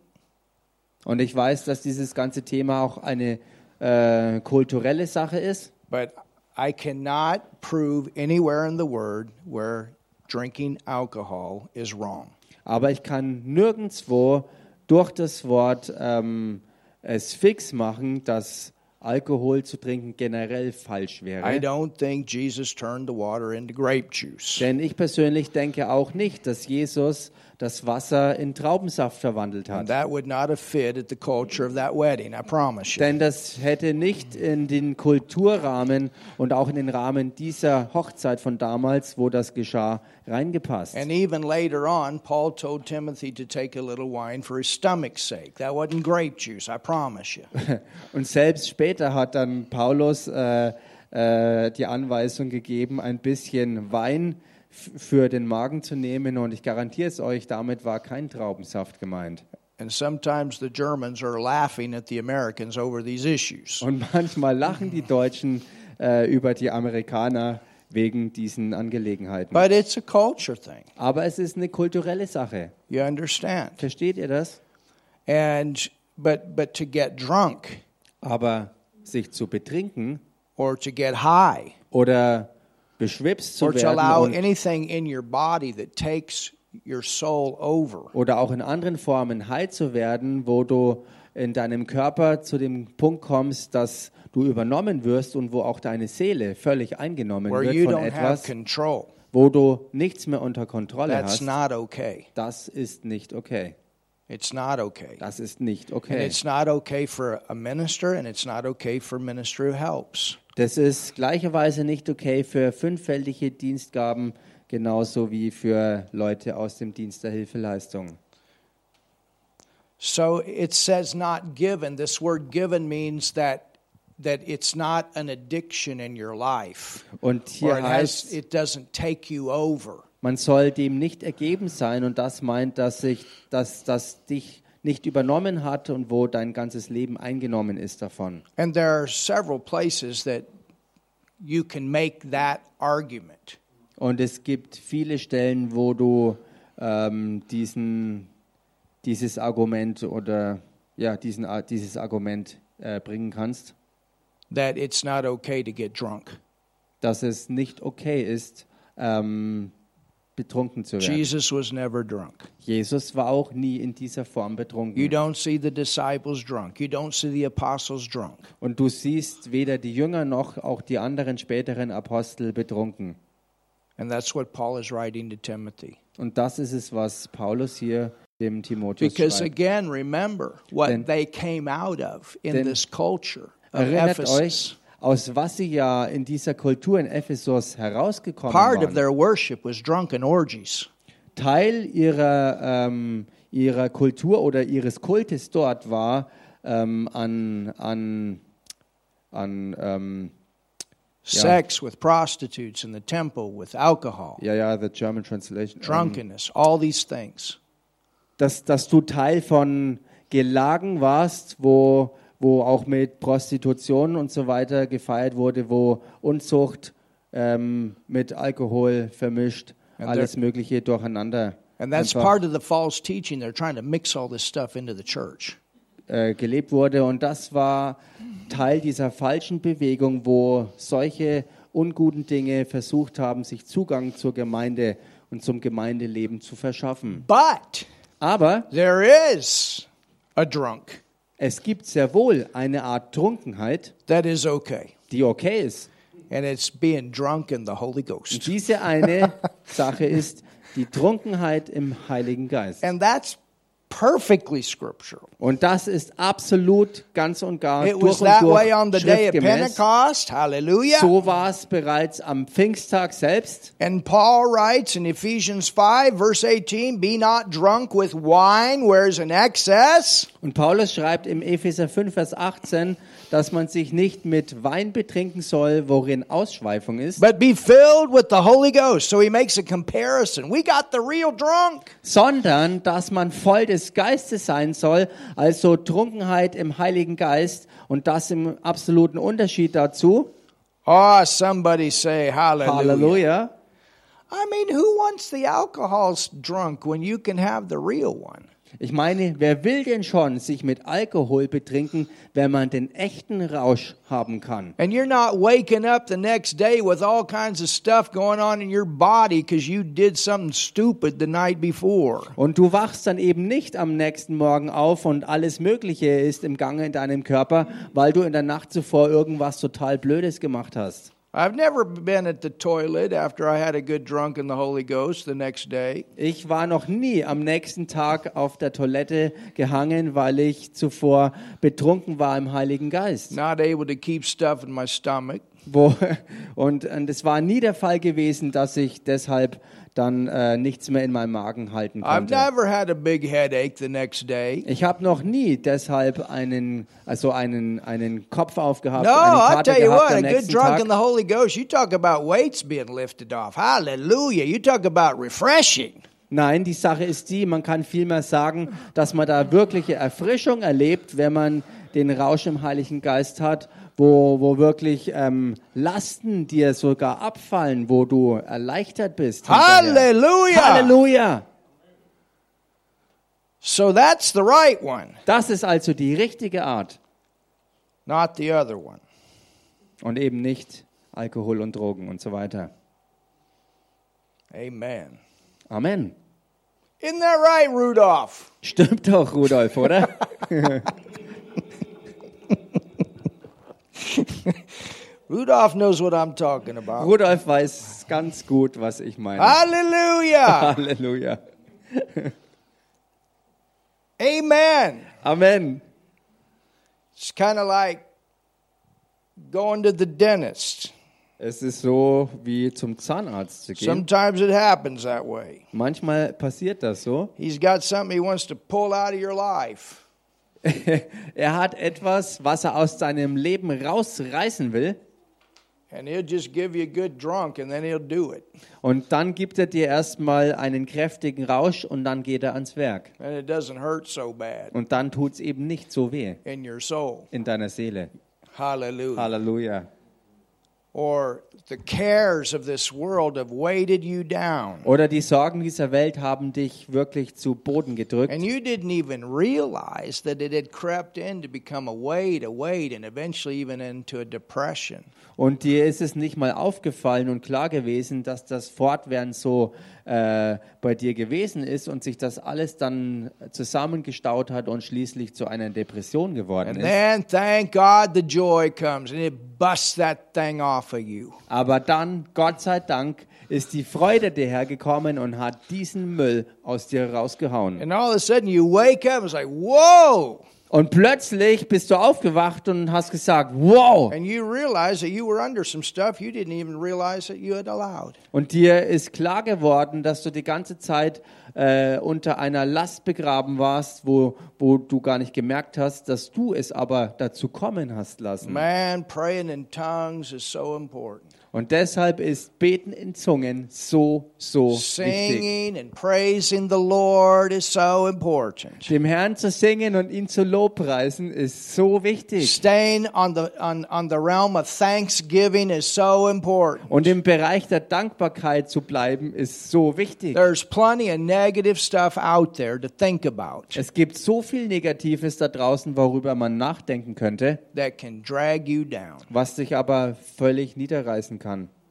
Speaker 2: Und ich weiß, dass dieses ganze Thema auch eine äh, kulturelle Sache ist.
Speaker 1: But I cannot prove anywhere in the Word where drinking alcohol is wrong.
Speaker 2: Aber ich kann nirgendwo durch das Wort ähm, es fix machen, dass Alkohol zu trinken generell falsch
Speaker 1: I
Speaker 2: wäre.
Speaker 1: don't think Jesus turned the water into grape juice.
Speaker 2: Denn ich persönlich denke auch nicht, dass Jesus das Wasser in Traubensaft verwandelt
Speaker 1: And
Speaker 2: hat.
Speaker 1: that would not have fit at the culture of that wedding, I promise you.
Speaker 2: Denn das hätte nicht in den Kulturrahmen und auch in den Rahmen dieser Hochzeit von damals, wo das geschah, reingepasst.
Speaker 1: And even later on, Paul told Timothy to take a little wine for his stomach's sake. That wasn't grape juice, I promise you. [laughs]
Speaker 2: Und selbst später hat dann Paulus äh, äh, die Anweisung gegeben, ein bisschen Wein f- für den Magen zu nehmen. Und ich garantiere es euch, damit war kein Traubensaft gemeint.
Speaker 1: And sometimes the Germans are laughing at the Americans over these issues.
Speaker 2: Und manchmal lachen die Deutschen äh, über die Amerikaner wegen diesen Angelegenheiten.
Speaker 1: But it's a culture thing.
Speaker 2: Aber es ist eine kulturelle Sache.
Speaker 1: You understand?
Speaker 2: Versteht ihr das?
Speaker 1: And but but to get drunk
Speaker 2: Aber sich zu betrinken
Speaker 1: or to get high
Speaker 2: oder beschwipst zu
Speaker 1: or to allow anything in your body that takes your soul over
Speaker 2: oder auch in anderen Formen high zu werden, wo du in deinem Körper zu dem Punkt kommst, dass du übernommen wirst und wo auch deine Seele völlig eingenommen
Speaker 1: where
Speaker 2: wird
Speaker 1: you
Speaker 2: von
Speaker 1: don't have
Speaker 2: etwas,
Speaker 1: control.
Speaker 2: wo du nichts mehr unter Kontrolle
Speaker 1: That's
Speaker 2: hast.
Speaker 1: not okay.
Speaker 2: Das ist nicht okay.
Speaker 1: It's not okay.
Speaker 2: Das ist nicht
Speaker 1: And
Speaker 2: okay.
Speaker 1: it's not okay for a minister and it's not okay for minister who helps.
Speaker 2: Das ist gleicherweise nicht okay für fünffältige Dienstgaben, genauso wie für Leute aus dem Dienst der Hilfeleistung.
Speaker 1: So it says not given. This word given means that that it's not an addiction in your life.
Speaker 2: Und hier heißt,
Speaker 1: it doesn't take you over.
Speaker 2: man soll dem nicht ergeben sein und das meint, dass, sich, dass das dich nicht übernommen hat und wo dein ganzes Leben eingenommen ist davon.
Speaker 1: And there are several places that you can make that argument.
Speaker 2: Und es gibt viele Stellen, wo du ähm, diesen, dieses Argument oder ja, diesen, dieses Argument äh, bringen kannst,
Speaker 1: that it's not okay to get drunk.
Speaker 2: dass es nicht okay ist, ähm, betrunken zu werden.
Speaker 1: Jesus was never drunk.
Speaker 2: Jesus war auch nie in dieser Form
Speaker 1: You
Speaker 2: betrunken.
Speaker 1: don't see the disciples drunk. You don't see the apostles drunk.
Speaker 2: Und du siehst weder die Jünger noch auch die anderen späteren Apostel betrunken.
Speaker 1: And that's what Paul is writing to Timothy.
Speaker 2: Und das ist es, was Paulus hier dem Timotheus
Speaker 1: Because
Speaker 2: schreibt.
Speaker 1: again, remember what
Speaker 2: Denn-
Speaker 1: they came out of in
Speaker 2: denn
Speaker 1: this culture of
Speaker 2: Erinnert
Speaker 1: Ephesus.
Speaker 2: euch, aus was sie ja in dieser Kultur in Ephesus herausgekommen
Speaker 1: Part of
Speaker 2: waren.
Speaker 1: their worship was drunken orgies.
Speaker 2: Teil ihrer, ähm, ihrer Kultur oder ihres Kultes dort war, ähm, an, an, an ähm,
Speaker 1: sex with prostitutes in the temple, with alcohol,
Speaker 2: Ja, ja, the German translation. Ähm,
Speaker 1: drunkenness, all these things.
Speaker 2: dass, dass du Teil von Gelagen warst, wo, wo auch mit Prostitution und so weiter gefeiert wurde, wo Unzucht ähm, mit Alkohol vermischt,
Speaker 1: And
Speaker 2: alles Mögliche durcheinander
Speaker 1: And that's
Speaker 2: einfach,
Speaker 1: part of the false teaching. They're trying to mix all this stuff into the church.
Speaker 2: äh, gelebt wurde. Und das war Teil dieser falschen Bewegung, wo solche unguten Dinge versucht haben, sich Zugang zur Gemeinde und zum Gemeindeleben zu verschaffen.
Speaker 1: But
Speaker 2: Aber
Speaker 1: there is a drunk
Speaker 2: es gibt sehr wohl eine Art Trunkenheit,
Speaker 1: that is okay.
Speaker 2: die okay ist.
Speaker 1: And it's being drunk in the Holy Ghost.
Speaker 2: Und diese eine [laughs] Sache ist die Trunkenheit im Heiligen Geist.
Speaker 1: And that's perfectly scriptural.
Speaker 2: Und das ist absolut ganz und gar
Speaker 1: It was
Speaker 2: durch und
Speaker 1: that
Speaker 2: durch
Speaker 1: way on the day of. Pentecost. Hallelujah.
Speaker 2: So war es bereits am Pfingsttag selbst.
Speaker 1: And Paul writes in Ephesians 5, verse 18, Be not drunk with wine, where's an excess,
Speaker 2: Und Paulus schreibt im Epheser 5, Vers 18, dass man sich nicht mit Wein betrinken soll, worin Ausschweifung ist,
Speaker 1: but be filled with the Holy Ghost. So he makes a comparison. We got the real drunk.
Speaker 2: sondern dass man voll des Geistes sein soll, also Trunkenheit im Heiligen Geist und das im absoluten Unterschied dazu.
Speaker 1: Oh, somebody say hallelujah.
Speaker 2: Halleluja.
Speaker 1: I mean, who wants the alcohol's drunk when you can have the real one?
Speaker 2: Ich meine, wer will denn schon sich mit Alkohol betrinken, wenn man den echten Rausch haben kann?
Speaker 1: And you're not waking up the next day with all kinds of stuff going on in your body because you did something stupid the night before.
Speaker 2: Und du wachst dann eben nicht am nächsten Morgen auf und alles Mögliche ist im Gange in deinem Körper, weil du in der Nacht zuvor irgendwas total Blödes gemacht hast.
Speaker 1: I've never been at the toilet after I had a good drunk in the Holy Ghost the next day.
Speaker 2: Ich war noch nie am nächsten Tag auf der Toilette gehangen, weil ich zuvor betrunken war im Heiligen Geist.
Speaker 1: Not able to keep stuff in my stomach.
Speaker 2: Wo, und, und es war nie der Fall gewesen, dass ich deshalb dann äh, nichts mehr in meinem Magen halten
Speaker 1: I've
Speaker 2: konnte.
Speaker 1: never had a big headache the next day.
Speaker 2: Ich habe noch nie deshalb einen, also einen, einen Kopf aufgehabt,
Speaker 1: No,
Speaker 2: eine
Speaker 1: I'll
Speaker 2: Karte
Speaker 1: tell you
Speaker 2: gehabt
Speaker 1: what,
Speaker 2: am
Speaker 1: a good drunk in the Holy Ghost, you talk about weights being lifted off. Hallelujah. You talk about refreshing.
Speaker 2: Nein, die Sache ist die, man kann vielmehr sagen, dass man da wirkliche Erfrischung erlebt, wenn man den Rausch im Heiligen Geist hat, wo, wo wirklich ähm, Lasten dir sogar abfallen, wo du erleichtert bist.
Speaker 1: Hallelujah.
Speaker 2: Halleluja!
Speaker 1: So that's the right one,
Speaker 2: Das ist also die richtige Art
Speaker 1: not the other one.
Speaker 2: und eben nicht Alkohol und Drogen und so weiter.
Speaker 1: Amen.
Speaker 2: Amen.
Speaker 1: Isn't that right, Rudolph?
Speaker 2: Stimmt doch, Rudolf, oder? [laughs] [laughs]
Speaker 1: Rudolph knows what I'm talking about.
Speaker 2: Rudolf weiß ganz gut, was ich meine.
Speaker 1: Hallelujah.
Speaker 2: Halleluja. [laughs] [laughs]
Speaker 1: Amen.
Speaker 2: Amen.
Speaker 1: It's kind of like going to the dentist.
Speaker 2: Es ist so wie zum Zahnarzt zu gehen.
Speaker 1: Sometimes it happens that way.
Speaker 2: Manchmal passiert das so.
Speaker 1: He's got something he wants to pull out of your life. [laughs]
Speaker 2: er hat etwas, was er aus seinem Leben rausreißen will.
Speaker 1: And he'll just give you a good drunk and then he'll do it.
Speaker 2: Und dann gibt er dir erstmal einen kräftigen Rausch und dann geht er ans Werk.
Speaker 1: And it doesn't hurt so bad
Speaker 2: Und dann tut es eben nicht so weh
Speaker 1: in your soul.
Speaker 2: in deiner Seele.
Speaker 1: Hallelujah.
Speaker 2: Halleluja. Oder die Sorgen dieser Welt haben dich wirklich zu Boden gedrückt.
Speaker 1: And you didn't even realize that it had crept in to become a weight, a weight, and eventually even into a depression.
Speaker 2: Und dir ist es nicht mal aufgefallen und klar gewesen, dass das fortwährend so äh, bei dir gewesen ist und sich das alles dann zusammengestaut hat und schließlich zu einer Depression geworden
Speaker 1: And
Speaker 2: ist.
Speaker 1: then, thank God, the joy comes and it busts that thing off of you.
Speaker 2: Aber dann, Gott sei Dank, ist die Freude dir hergekommen und hat diesen Müll aus dir rausgehauen.
Speaker 1: And all of a sudden, you wake up and it's like, whoa!
Speaker 2: Und plötzlich bist du aufgewacht und hast gesagt, wow!
Speaker 1: And you realize that you were under some stuff you didn't even realize that you had allowed.
Speaker 2: Und dir ist klar geworden, dass du die ganze Zeit äh, unter einer Last begraben warst, wo, wo du gar nicht gemerkt hast, dass du es aber dazu kommen hast lassen.
Speaker 1: Man, praying in tongues is so important.
Speaker 2: Und deshalb ist Beten in Zungen so, so wichtig.
Speaker 1: Singing and praising the Lord is so important.
Speaker 2: Dem Herrn zu singen und ihn zu lobpreisen ist so wichtig.
Speaker 1: Staying on the on, on the realm of thanksgiving is so important.
Speaker 2: Und im Bereich der Dankbarkeit zu bleiben ist so wichtig.
Speaker 1: There's plenty of negative stuff out there to think about
Speaker 2: Es gibt so viel Negatives da draußen, worüber man nachdenken könnte,
Speaker 1: that can drag you down.
Speaker 2: was dich aber völlig niederreißen kann.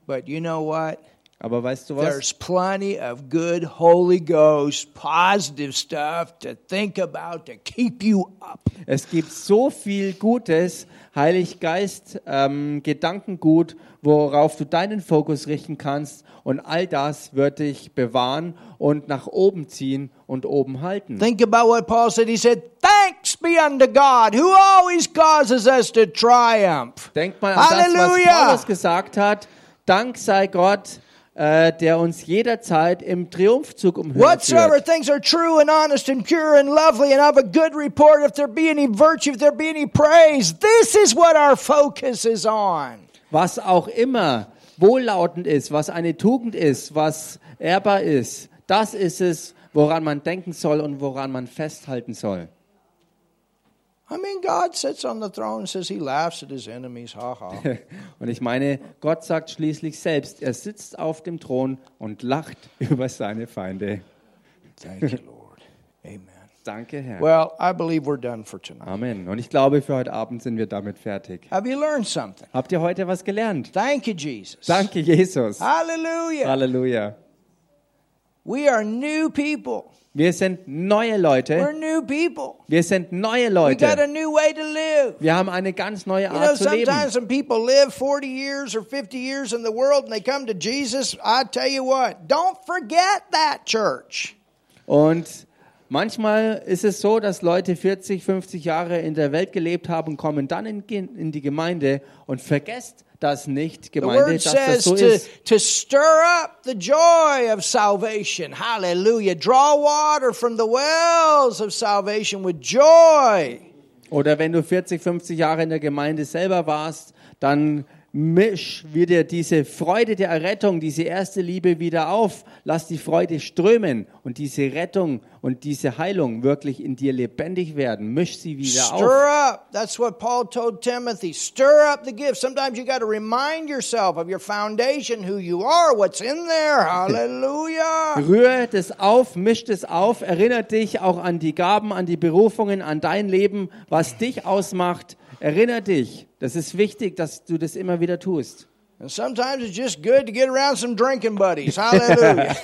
Speaker 1: But you know what?
Speaker 2: Aber weißt du was?
Speaker 1: There's plenty of good Holy Ghost positive stuff to think about to keep you up.
Speaker 2: Es gibt so viel Gutes, Heilig Geist, ähm, Gedankengut, worauf du deinen Fokus richten kannst. Und all das wird dich bewahren und nach oben ziehen und oben halten.
Speaker 1: Think about what Paul said. He said, Thanks be unto God who always causes us to triumph.
Speaker 2: Denk mal an das, was
Speaker 1: Halleluja!
Speaker 2: Paulus gesagt hat. Dank sei Gott, äh, der uns jederzeit im Triumphzug umhört.
Speaker 1: Whatsoever things are true and honest and pure and lovely and of a good report, if there be any virtue, if there be any praise, this is what our focus is on.
Speaker 2: Was auch immer wohllautend ist, was eine Tugend ist, was ehrbar ist, das ist es, woran man denken soll und woran man festhalten soll.
Speaker 1: I mean, God sits on the throne and says he laughs at his enemies. Ha ha. [laughs]
Speaker 2: Und ich meine, Gott sagt schließlich selbst, er sitzt auf dem Thron und lacht [laughs] über seine Feinde.
Speaker 1: Thank you, Lord. Amen.
Speaker 2: Danke, Herr.
Speaker 1: Well, I believe we're done for tonight.
Speaker 2: Amen. Und ich glaube, für heute Abend sind wir damit fertig.
Speaker 1: Have you learned something?
Speaker 2: Habt ihr heute was gelernt?
Speaker 1: Thank you, Jesus.
Speaker 2: Danke, Jesus.
Speaker 1: Hallelujah.
Speaker 2: Halleluja.
Speaker 1: We are new people.
Speaker 2: Wir sind neue
Speaker 1: We're
Speaker 2: Leute.
Speaker 1: new people.
Speaker 2: Wir sind neue
Speaker 1: We got a
Speaker 2: Leute.
Speaker 1: new way to live.
Speaker 2: Wir haben eine ganz neue
Speaker 1: You know,
Speaker 2: Art zu leben.
Speaker 1: sometimes when people live 40 years or 50 years in the world and they come to Jesus, I tell you what, don't forget that church.
Speaker 2: Und manchmal ist es so, dass Leute 40, 50 Jahre in der Welt gelebt haben, kommen dann in, in die Gemeinde und vergesst das nicht, Gemeinde, dass das so
Speaker 1: to,
Speaker 2: ist.
Speaker 1: to stir up the joy of salvation. Hallelujah. Draw water from the wells of salvation with joy.
Speaker 2: Oder wenn du 40, 50 Jahre in der Gemeinde selber warst, dann misch wieder diese Freude der Errettung, diese erste Liebe wieder auf. Lass die Freude strömen und diese Rettung und diese Heilung wirklich in dir lebendig werden. Misch sie wieder auf.
Speaker 1: Stir up. That's what Paul told Timothy. Stir up the gift. Sometimes you got to remind yourself of your foundation, who you are, what's in there. [laughs] Hallelujah.
Speaker 2: Rühre das auf, misch das auf, erinnere dich auch an die Gaben, an die Berufungen, an dein Leben, was dich ausmacht. Erinnere dich. Das ist wichtig, dass du das immer wieder tust.
Speaker 1: And sometimes it's just good to get around some drinking buddies. Hallelujah.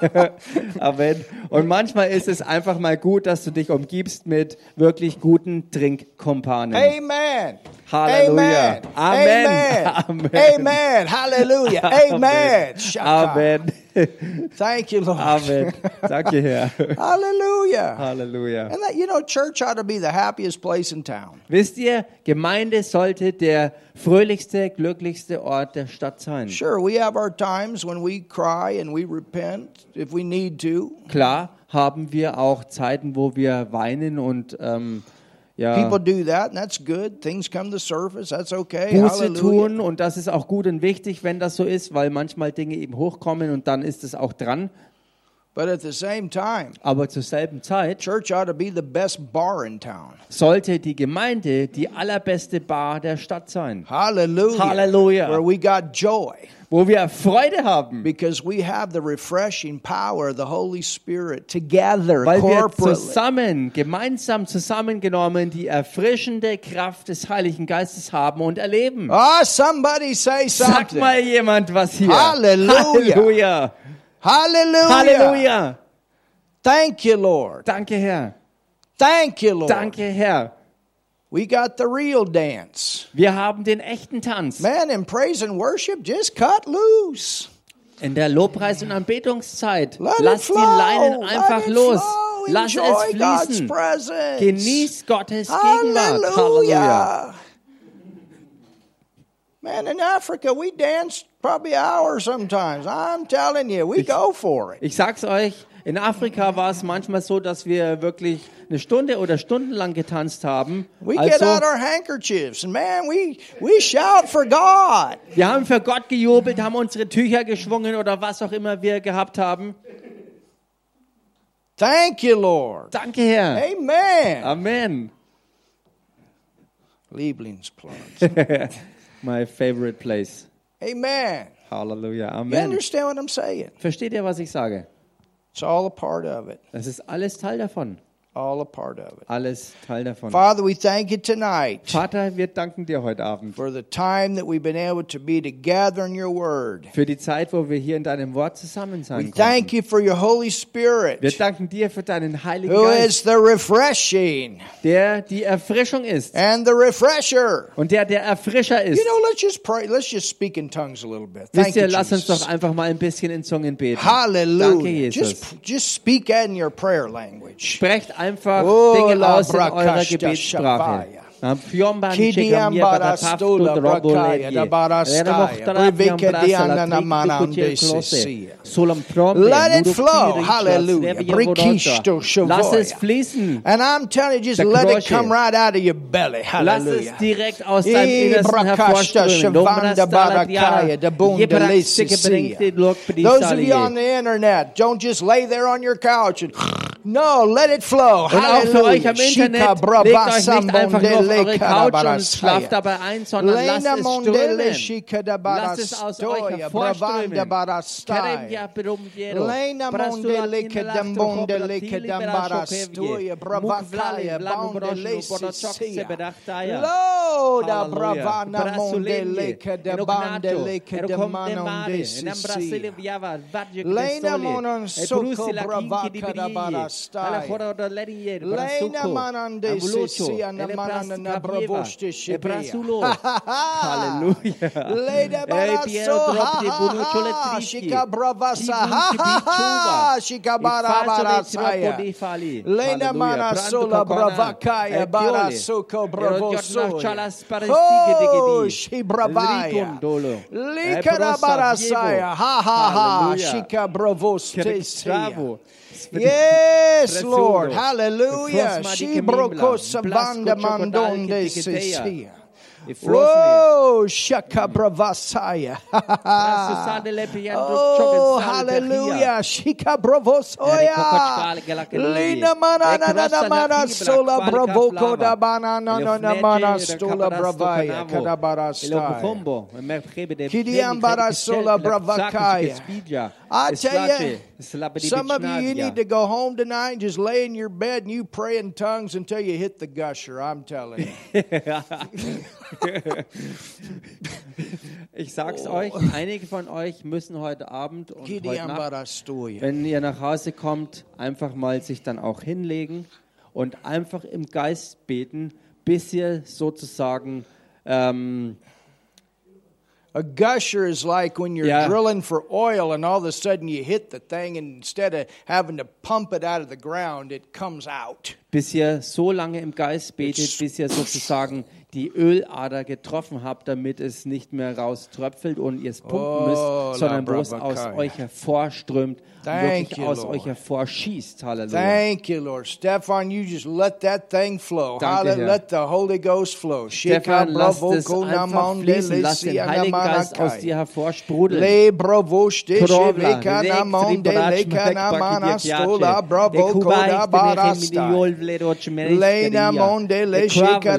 Speaker 1: [laughs]
Speaker 2: Amen. Und manchmal ist es einfach mal gut, dass du dich umgibst mit wirklich guten Trinkkumpanen.
Speaker 1: Amen.
Speaker 2: Halleluja.
Speaker 1: Amen.
Speaker 2: Amen.
Speaker 1: Amen. [laughs]
Speaker 2: Amen.
Speaker 1: Amen. Hallelujah. Amen.
Speaker 2: Amen.
Speaker 1: Thank you, Lord.
Speaker 2: Amen. Danke, Herr. [laughs]
Speaker 1: Hallelujah.
Speaker 2: Halleluja.
Speaker 1: And that, you know, church ought to be the happiest place in town.
Speaker 2: Wisst ihr, Gemeinde sollte der fröhlichste, glücklichste Ort der Stadt sein.
Speaker 1: Sure, we have our times when we cry and we repent if we need to.
Speaker 2: Klar haben wir auch Zeiten, wo wir weinen und ähm, ja,
Speaker 1: People do that, and that's good. Things come to surface. That's okay.
Speaker 2: Buße tun und das ist auch gut und wichtig, wenn das so ist, weil manchmal Dinge eben hochkommen und dann ist es auch dran.
Speaker 1: But at the same time,
Speaker 2: Aber zur selben Zeit
Speaker 1: church ought to be the best bar in town.
Speaker 2: sollte die Gemeinde die allerbeste Bar der Stadt sein,
Speaker 1: Hallelujah.
Speaker 2: Hallelujah.
Speaker 1: Where we got joy
Speaker 2: wo wir Freude haben,
Speaker 1: because we have the refreshing power of the Holy Spirit together
Speaker 2: weil wir zusammen, gemeinsam zusammengenommen die erfrischende Kraft des Heiligen Geistes haben und erleben.
Speaker 1: Ah, somebody say
Speaker 2: Sag
Speaker 1: something.
Speaker 2: mal jemand was hier.
Speaker 1: Halleluja.
Speaker 2: Halleluja.
Speaker 1: Hallelujah.
Speaker 2: Halleluja.
Speaker 1: Thank you, Lord.
Speaker 2: Danke, Herr.
Speaker 1: Thank you, Lord.
Speaker 2: Danke, Herr.
Speaker 1: We got the real dance.
Speaker 2: Wir haben den echten Tanz.
Speaker 1: Man, in praise and worship, just cut loose.
Speaker 2: In der Lobpreis- und Anbetungszeit.
Speaker 1: Let
Speaker 2: Lass
Speaker 1: it
Speaker 2: die. Leinen einfach los.
Speaker 1: flow.
Speaker 2: Lass
Speaker 1: Enjoy
Speaker 2: es fließen. Genieß Gottes Gegenwart. Halleluja.
Speaker 1: Hallelujah. Man, in Africa, we dance probably hours sometimes. I'm telling you, we go for it.
Speaker 2: Ich sag's euch, In Afrika war es manchmal so, dass wir wirklich eine Stunde oder stundenlang getanzt haben.
Speaker 1: We get out
Speaker 2: Also,
Speaker 1: our handkerchiefs and man, we we shout for God.
Speaker 2: wir haben für Gott gejubelt, haben unsere Tücher geschwungen oder was auch immer wir gehabt haben.
Speaker 1: Thank you, Lord.
Speaker 2: Danke, Herr.
Speaker 1: Amen.
Speaker 2: Amen.
Speaker 1: Lieblingsplatz. [laughs]
Speaker 2: My favorite place.
Speaker 1: Amen.
Speaker 2: Halleluja.
Speaker 1: You
Speaker 2: Amen.
Speaker 1: understand what I'm saying?
Speaker 2: Versteht ihr, was ich sage?
Speaker 1: It's all a part of it.
Speaker 2: Das ist alles Teil davon.
Speaker 1: All a part of it.
Speaker 2: Alles Teil davon.
Speaker 1: Father, we thank you tonight
Speaker 2: Vater, wir danken dir heute Abend
Speaker 1: for the time that we've been able to be together in your word.
Speaker 2: für die Zeit, wo wir hier in deinem Wort zusammen
Speaker 1: We
Speaker 2: sein
Speaker 1: thank
Speaker 2: konnten.
Speaker 1: you for your Holy
Speaker 2: Wir
Speaker 1: Spirit,
Speaker 2: danken dir für deinen Heiligen
Speaker 1: who
Speaker 2: Geist,
Speaker 1: is the refreshing
Speaker 2: der die Erfrischung ist
Speaker 1: and the refresher.
Speaker 2: und der der Erfrischer ist.
Speaker 1: You know, let's just pray. Let's just speak in tongues a little bit.
Speaker 2: Wisst
Speaker 1: Thank
Speaker 2: ihr,
Speaker 1: you,
Speaker 2: lass uns doch einfach mal ein bisschen in Zungen beten. Danke,
Speaker 1: Hallelujah.
Speaker 2: Jesus.
Speaker 1: Just, just speak in your prayer language.
Speaker 2: Sprecht einfach
Speaker 1: Oh,
Speaker 2: Dinge aus in eurer Gebetssprache.
Speaker 1: Shavaya.
Speaker 2: Na, Fjomban
Speaker 1: Kidiam
Speaker 2: chekam
Speaker 1: bara
Speaker 2: jebata
Speaker 1: stola
Speaker 2: paftu
Speaker 1: brakaya da bara
Speaker 2: droboledje. Rena
Speaker 1: staya.
Speaker 2: mohtara
Speaker 1: Brivike
Speaker 2: fjam brasa
Speaker 1: diana
Speaker 2: la
Speaker 1: na
Speaker 2: trik
Speaker 1: manam
Speaker 2: dukutil
Speaker 1: de
Speaker 2: klose.
Speaker 1: sisia.
Speaker 2: Solam trombe,
Speaker 1: Let it
Speaker 2: mudu
Speaker 1: flow.
Speaker 2: kiri
Speaker 1: Hallelujah.
Speaker 2: chas, nevia
Speaker 1: Brikisto
Speaker 2: vodota. Lass es
Speaker 1: shavoya.
Speaker 2: fließen.
Speaker 1: And I'm telling you, just
Speaker 2: Der
Speaker 1: let it
Speaker 2: Krosche.
Speaker 1: come right out of your belly.
Speaker 2: Lass es
Speaker 1: Hallelujah.
Speaker 2: direkt aus deinem
Speaker 1: Eh,
Speaker 2: Innersten
Speaker 1: brakashta
Speaker 2: hervorströmen.
Speaker 1: shavanda barakaya, da bunda Those of you on the internet, don't just lay there on your couch and no, let it flow.
Speaker 2: Und auch für euch
Speaker 1: Hallelujah.
Speaker 2: am Internet,
Speaker 1: Shika
Speaker 2: legt euch nicht
Speaker 1: brabasa
Speaker 2: einfach nur auf eure Couch und schlaft dabei ein, sondern lasst
Speaker 1: Lena
Speaker 2: es strömen. Lasst es aus euch hervorströmen.
Speaker 1: Loda bravana kedabandele
Speaker 2: enognato, erokom
Speaker 1: kedamanonde
Speaker 2: demare,
Speaker 1: sisia.
Speaker 2: enambrasili vjava, vadje
Speaker 1: Lena monon soko bravaka da barastai. Lena
Speaker 2: brasuko,
Speaker 1: manande
Speaker 2: ambulucho,
Speaker 1: sisia na bravošte
Speaker 2: šebreja. Halleluja. Lede
Speaker 1: baraso, ha ha ha, šika bravasa, ha ha ha,
Speaker 2: šika
Speaker 1: bara
Speaker 2: barasaja.
Speaker 1: Lede
Speaker 2: la
Speaker 1: bravakaja,
Speaker 2: baraso ko bravosoja.
Speaker 1: Oh, ši
Speaker 2: bravaja.
Speaker 1: Likara
Speaker 2: barasaja,
Speaker 1: ha ha ha, šika
Speaker 2: bravosteja.
Speaker 1: Yes, Lord. Hallelujah. She
Speaker 2: broke
Speaker 1: Savanda
Speaker 2: Whoa, shakabravasaya. [laughs]
Speaker 1: oh, Shaka Bravasaya. Oh, hallelujah.
Speaker 2: Shikabrovosoya.
Speaker 1: Lina manana
Speaker 2: nana
Speaker 1: mana sola bravoko da banana
Speaker 2: nana
Speaker 1: mana stola bravaya. Kadabarasta.
Speaker 2: Kidiambara
Speaker 1: sola bravakaya. I tell you. Some of you, you need to go home tonight and just lay in your bed and you pray in tongues until you hit the gusher. I'm telling you. [laughs]
Speaker 2: Ich sag's
Speaker 1: Oh.
Speaker 2: euch, einige von euch müssen heute Abend und
Speaker 1: Kidi
Speaker 2: heute Nacht, wenn ihr nach Hause kommt, einfach mal sich dann auch hinlegen und einfach im Geist beten, bis ihr sozusagen ähm,
Speaker 1: A gusher is like when you're
Speaker 2: Yeah.
Speaker 1: drilling for oil and all of a sudden you hit the thing and instead of having to pump it out of the ground, it comes out.
Speaker 2: bis ihr so lange im Geist betet, bis ihr sozusagen die Ölader getroffen habt, damit es nicht mehr rauströpfelt und ihr es pumpen
Speaker 1: Oh,
Speaker 2: müsst, sondern bloß aus euch hervorströmt,
Speaker 1: Thank
Speaker 2: wirklich
Speaker 1: you,
Speaker 2: aus
Speaker 1: Lord.
Speaker 2: euch hervorschießt. Halleluja.
Speaker 1: Thank you, Lord. Stefan, you just let that thing flow.
Speaker 2: Danke. Herr.
Speaker 1: Let the Holy Ghost flow.
Speaker 2: Stefan, lass es einfach
Speaker 1: namonde,
Speaker 2: fließen, lass den Heiligen Geist aus dir hervorsprudeln.
Speaker 1: Le bravo steshe namonde
Speaker 2: pakidjak,
Speaker 1: stola
Speaker 2: jače.
Speaker 1: bravo koda
Speaker 2: kubaik, benechem,
Speaker 1: barastai.
Speaker 2: miliol, vleroč, mereš,
Speaker 1: Lejna
Speaker 2: kadija.
Speaker 1: monde le
Speaker 2: E
Speaker 1: sheka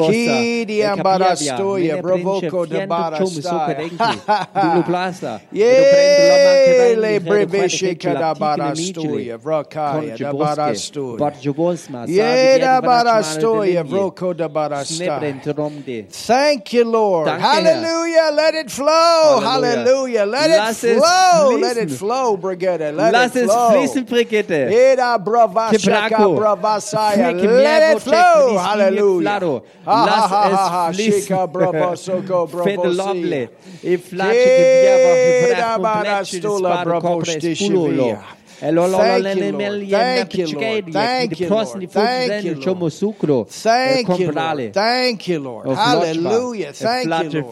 Speaker 2: Posa,
Speaker 1: Kidi
Speaker 2: e
Speaker 1: ambarastoja,
Speaker 2: kapjavja,
Speaker 1: bravoko da
Speaker 2: mene prinče, fiendo čome
Speaker 1: barastai.
Speaker 2: soka denki, Dulu plasa.
Speaker 1: Ye le brevishe kada barastoja, vrakaya da barastoja.
Speaker 2: Barjogosma,
Speaker 1: Ye da barastoja, vroko da barastai. Thank you, Lord.
Speaker 2: Danke, Herr.
Speaker 1: Hallelujah. Let it flow.
Speaker 2: Halleluja.
Speaker 1: Hallelujah. Let
Speaker 2: Lass
Speaker 1: it
Speaker 2: es
Speaker 1: flow. Let it
Speaker 2: fließen.
Speaker 1: flow, Brigitte. Let
Speaker 2: Lass
Speaker 1: it
Speaker 2: es
Speaker 1: flow.
Speaker 2: fließen, Brigitte.
Speaker 1: Eda brava shaka
Speaker 2: Kebrako.
Speaker 1: bravasaya.
Speaker 2: Freke
Speaker 1: Let
Speaker 2: mjevo
Speaker 1: it flow.
Speaker 2: čekni
Speaker 1: Hallelujah.
Speaker 2: Flaro.
Speaker 1: Ha, ha,
Speaker 2: Lass
Speaker 1: ha,
Speaker 2: es
Speaker 1: ha, ha.
Speaker 2: fließen.
Speaker 1: Shika bravo soko
Speaker 2: Fede [laughs]
Speaker 1: bravo
Speaker 2: loble.
Speaker 1: sia.
Speaker 2: I flače che vjeva
Speaker 1: Eda
Speaker 2: vrah
Speaker 1: bara
Speaker 2: kompleči
Speaker 1: stula
Speaker 2: sparo
Speaker 1: bravo
Speaker 2: kopre
Speaker 1: štiši
Speaker 2: spulo.
Speaker 1: Thank you, Lord. Thank you, Lord.
Speaker 2: pečkej,
Speaker 1: Thank you, Lord. Thank you, Lord. Thank you, Lord. Thank you, Lord. Hallelujah. Thank you, Lord.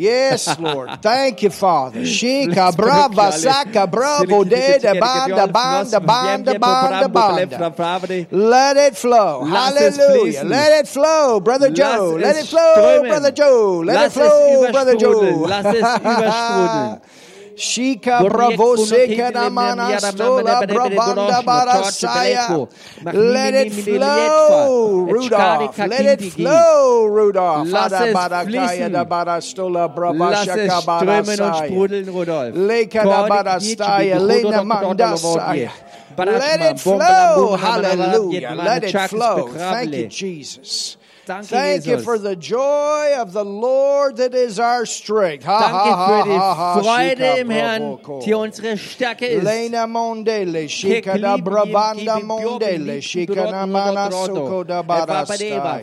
Speaker 1: Yes, Lord. Thank you, Father. [laughs] Shika brava saka bravo de de banda banda banda banda banda. Let it flow. Hallelujah. Let it flow, Brother Joe. Let it flow. Brother Joe. Let it flow, Brother. Joe.
Speaker 2: Lass es übersprudeln. [laughs]
Speaker 1: Shika
Speaker 2: Gurriek
Speaker 1: bravo
Speaker 2: puno
Speaker 1: seka
Speaker 2: kidli
Speaker 1: namana
Speaker 2: miyara
Speaker 1: stola
Speaker 2: mamene bede bede
Speaker 1: bravanda
Speaker 2: gorosh,
Speaker 1: barasaya.
Speaker 2: motorche beleko.
Speaker 1: Let
Speaker 2: Mach
Speaker 1: it
Speaker 2: mimi mimi
Speaker 1: flow,
Speaker 2: lietva.
Speaker 1: Rudolph.
Speaker 2: Echkari
Speaker 1: Let it
Speaker 2: kakindigi.
Speaker 1: flow, Rudolph.
Speaker 2: Lass
Speaker 1: Ada
Speaker 2: es
Speaker 1: barakaya
Speaker 2: fließen.
Speaker 1: da barastola
Speaker 2: Lass es
Speaker 1: bravashaka
Speaker 2: strömen und
Speaker 1: barasaya.
Speaker 2: sprudeln, Rudolf.
Speaker 1: Leka da barastaya, lena mandasaya. Let it flow. Hallelujah. Let it flow. Thank you, Jesus.
Speaker 2: Danke,
Speaker 1: Thank you
Speaker 2: Jesus.
Speaker 1: for the joy of the Lord that is our strength. Ha,
Speaker 2: Danke
Speaker 1: ha,
Speaker 2: für
Speaker 1: ha,
Speaker 2: die Freude im Herrn, die unsere Stärke ist.
Speaker 1: Lena mondele, shika da bravanda mondele, shika na mana soko da barastaya.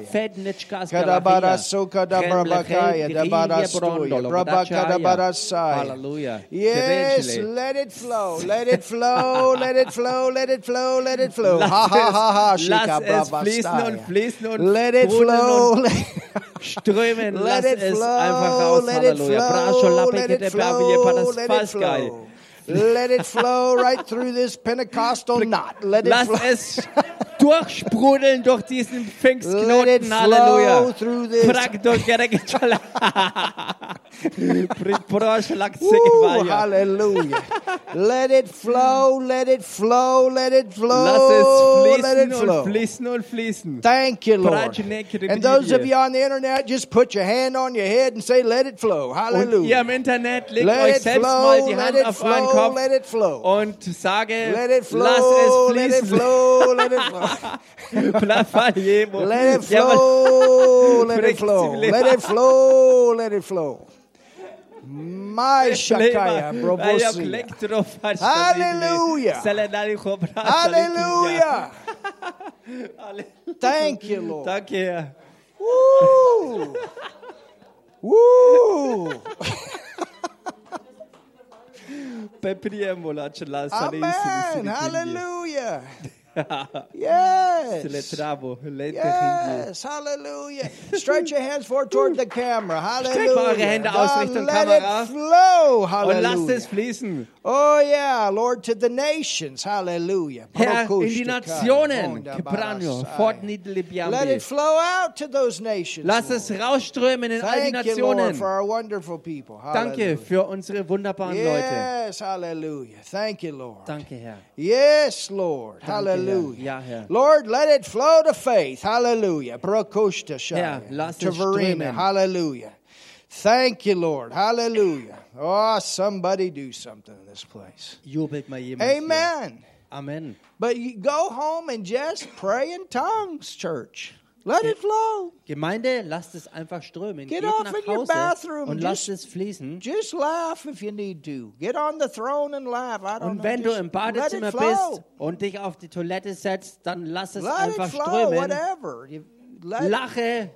Speaker 1: Kada barasuka da bravakaya da barastoya, bravaka da.
Speaker 2: Halleluja.
Speaker 1: Yes, let it flow, let it flow, let it flow, let it flow, let it flow. Ha ha ha ha, shika
Speaker 2: Lass es fließen und
Speaker 1: bravastaya.
Speaker 2: fließen und
Speaker 1: Let it
Speaker 2: sprudeln
Speaker 1: flow.
Speaker 2: strömen.
Speaker 1: Let
Speaker 2: Lass es
Speaker 1: flow,
Speaker 2: einfach raus.
Speaker 1: let
Speaker 2: Halleluja. Brašo
Speaker 1: flow,
Speaker 2: lape
Speaker 1: let
Speaker 2: che
Speaker 1: it
Speaker 2: te pravije pa nas
Speaker 1: flow, let it
Speaker 2: paskaj.
Speaker 1: flow. Let it flow right through this Pentecostal knot. Let it
Speaker 2: Lass
Speaker 1: flow.
Speaker 2: es durchsprudeln durch diesen Pfingstknoten. Halleluja.
Speaker 1: Ooh,
Speaker 2: gevaja.
Speaker 1: hallelujah. let it flow, let it flow, let it flow.
Speaker 2: Lass es
Speaker 1: let it
Speaker 2: fließen
Speaker 1: flow.
Speaker 2: und fließen und fließen.
Speaker 1: Thank you, Lord. And those of you on the internet, just put your hand on your head and say, let it flow.
Speaker 2: Und ihr
Speaker 1: Hallelujah.
Speaker 2: im Internet legt
Speaker 1: Let
Speaker 2: euch
Speaker 1: it
Speaker 2: selbst mal
Speaker 1: flow,
Speaker 2: die
Speaker 1: let
Speaker 2: Hand auf euren
Speaker 1: flow,
Speaker 2: Kopf
Speaker 1: let it flow.
Speaker 2: und sage,
Speaker 1: Let it
Speaker 2: lass
Speaker 1: flow,
Speaker 2: es
Speaker 1: let it
Speaker 2: fließen.
Speaker 1: flow, let it flow. [laughs]
Speaker 2: Let
Speaker 1: Let it flow, let it flow, let it flow, let it flow. My Shakaya, Brovosia. Hallelujah. Hallelujah. Thank you, Lord.
Speaker 2: Danke, Herr.
Speaker 1: Woo! Woo! [laughs]
Speaker 2: Cella
Speaker 1: Amen. Hallelujah. [laughs] Yes.
Speaker 2: Celebravo,
Speaker 1: Yes, hallelujah. Stretch your hands forward toward the camera. Hallelujah.
Speaker 2: Hände aus Richtung
Speaker 1: let
Speaker 2: Kamera.
Speaker 1: it flow.
Speaker 2: Und lasst es
Speaker 1: Hallelujah.
Speaker 2: fließen.
Speaker 1: Oh yeah, Lord, to the nations. Hallelujah.
Speaker 2: Herr, in die Nationen.
Speaker 1: Let it flow out to those nations.
Speaker 2: Lass
Speaker 1: Lord.
Speaker 2: es rausströmen in all die Nationen. Danke
Speaker 1: Hallelujah.
Speaker 2: für unsere wunderbaren Leute.
Speaker 1: Yes, hallelujah. Thank you, Lord.
Speaker 2: Danke, Herr.
Speaker 1: Yes, Lord. Hallelujah.
Speaker 2: Herr. Ja, Herr.
Speaker 1: Lord, let it flow to faith. Hallelujah.
Speaker 2: Herr, lass
Speaker 1: To
Speaker 2: es strömen.
Speaker 1: Hallelujah. Thank you, Lord. Hallelujah. Oh, somebody do something in this place.
Speaker 2: Jubelt mal jemand. Hier.
Speaker 1: Amen.
Speaker 2: Amen.
Speaker 1: But you go home and just pray in tongues, church. Let it flow.
Speaker 2: Gemeinde, lasst es einfach strömen.
Speaker 1: Get
Speaker 2: Geht
Speaker 1: off
Speaker 2: nach
Speaker 1: in your
Speaker 2: Hause
Speaker 1: bathroom.
Speaker 2: und
Speaker 1: Just-
Speaker 2: lasst es fließen.
Speaker 1: Just laugh if you need to. Get on the throne and laugh. I don't
Speaker 2: Und
Speaker 1: know.
Speaker 2: wenn du
Speaker 1: just
Speaker 2: im Badezimmer bist und dich auf die Toilette setzt, dann lass es
Speaker 1: Let it
Speaker 2: einfach
Speaker 1: flow,
Speaker 2: strömen.
Speaker 1: whatever. Let,
Speaker 2: Lache,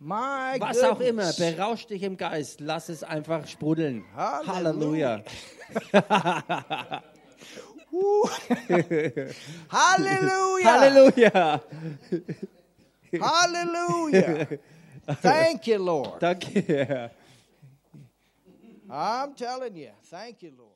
Speaker 1: my
Speaker 2: was auch immer,
Speaker 1: goodness.
Speaker 2: berausch dich im Geist. Lass es einfach sprudeln.
Speaker 1: Halleluja.
Speaker 2: Halleluja. [laughs]
Speaker 1: Woo. Hallelujah. [laughs]
Speaker 2: Halleluja.
Speaker 1: Hallelujah. Thank you, Lord.
Speaker 2: Thank you.
Speaker 1: I'm telling you. Thank you, Lord.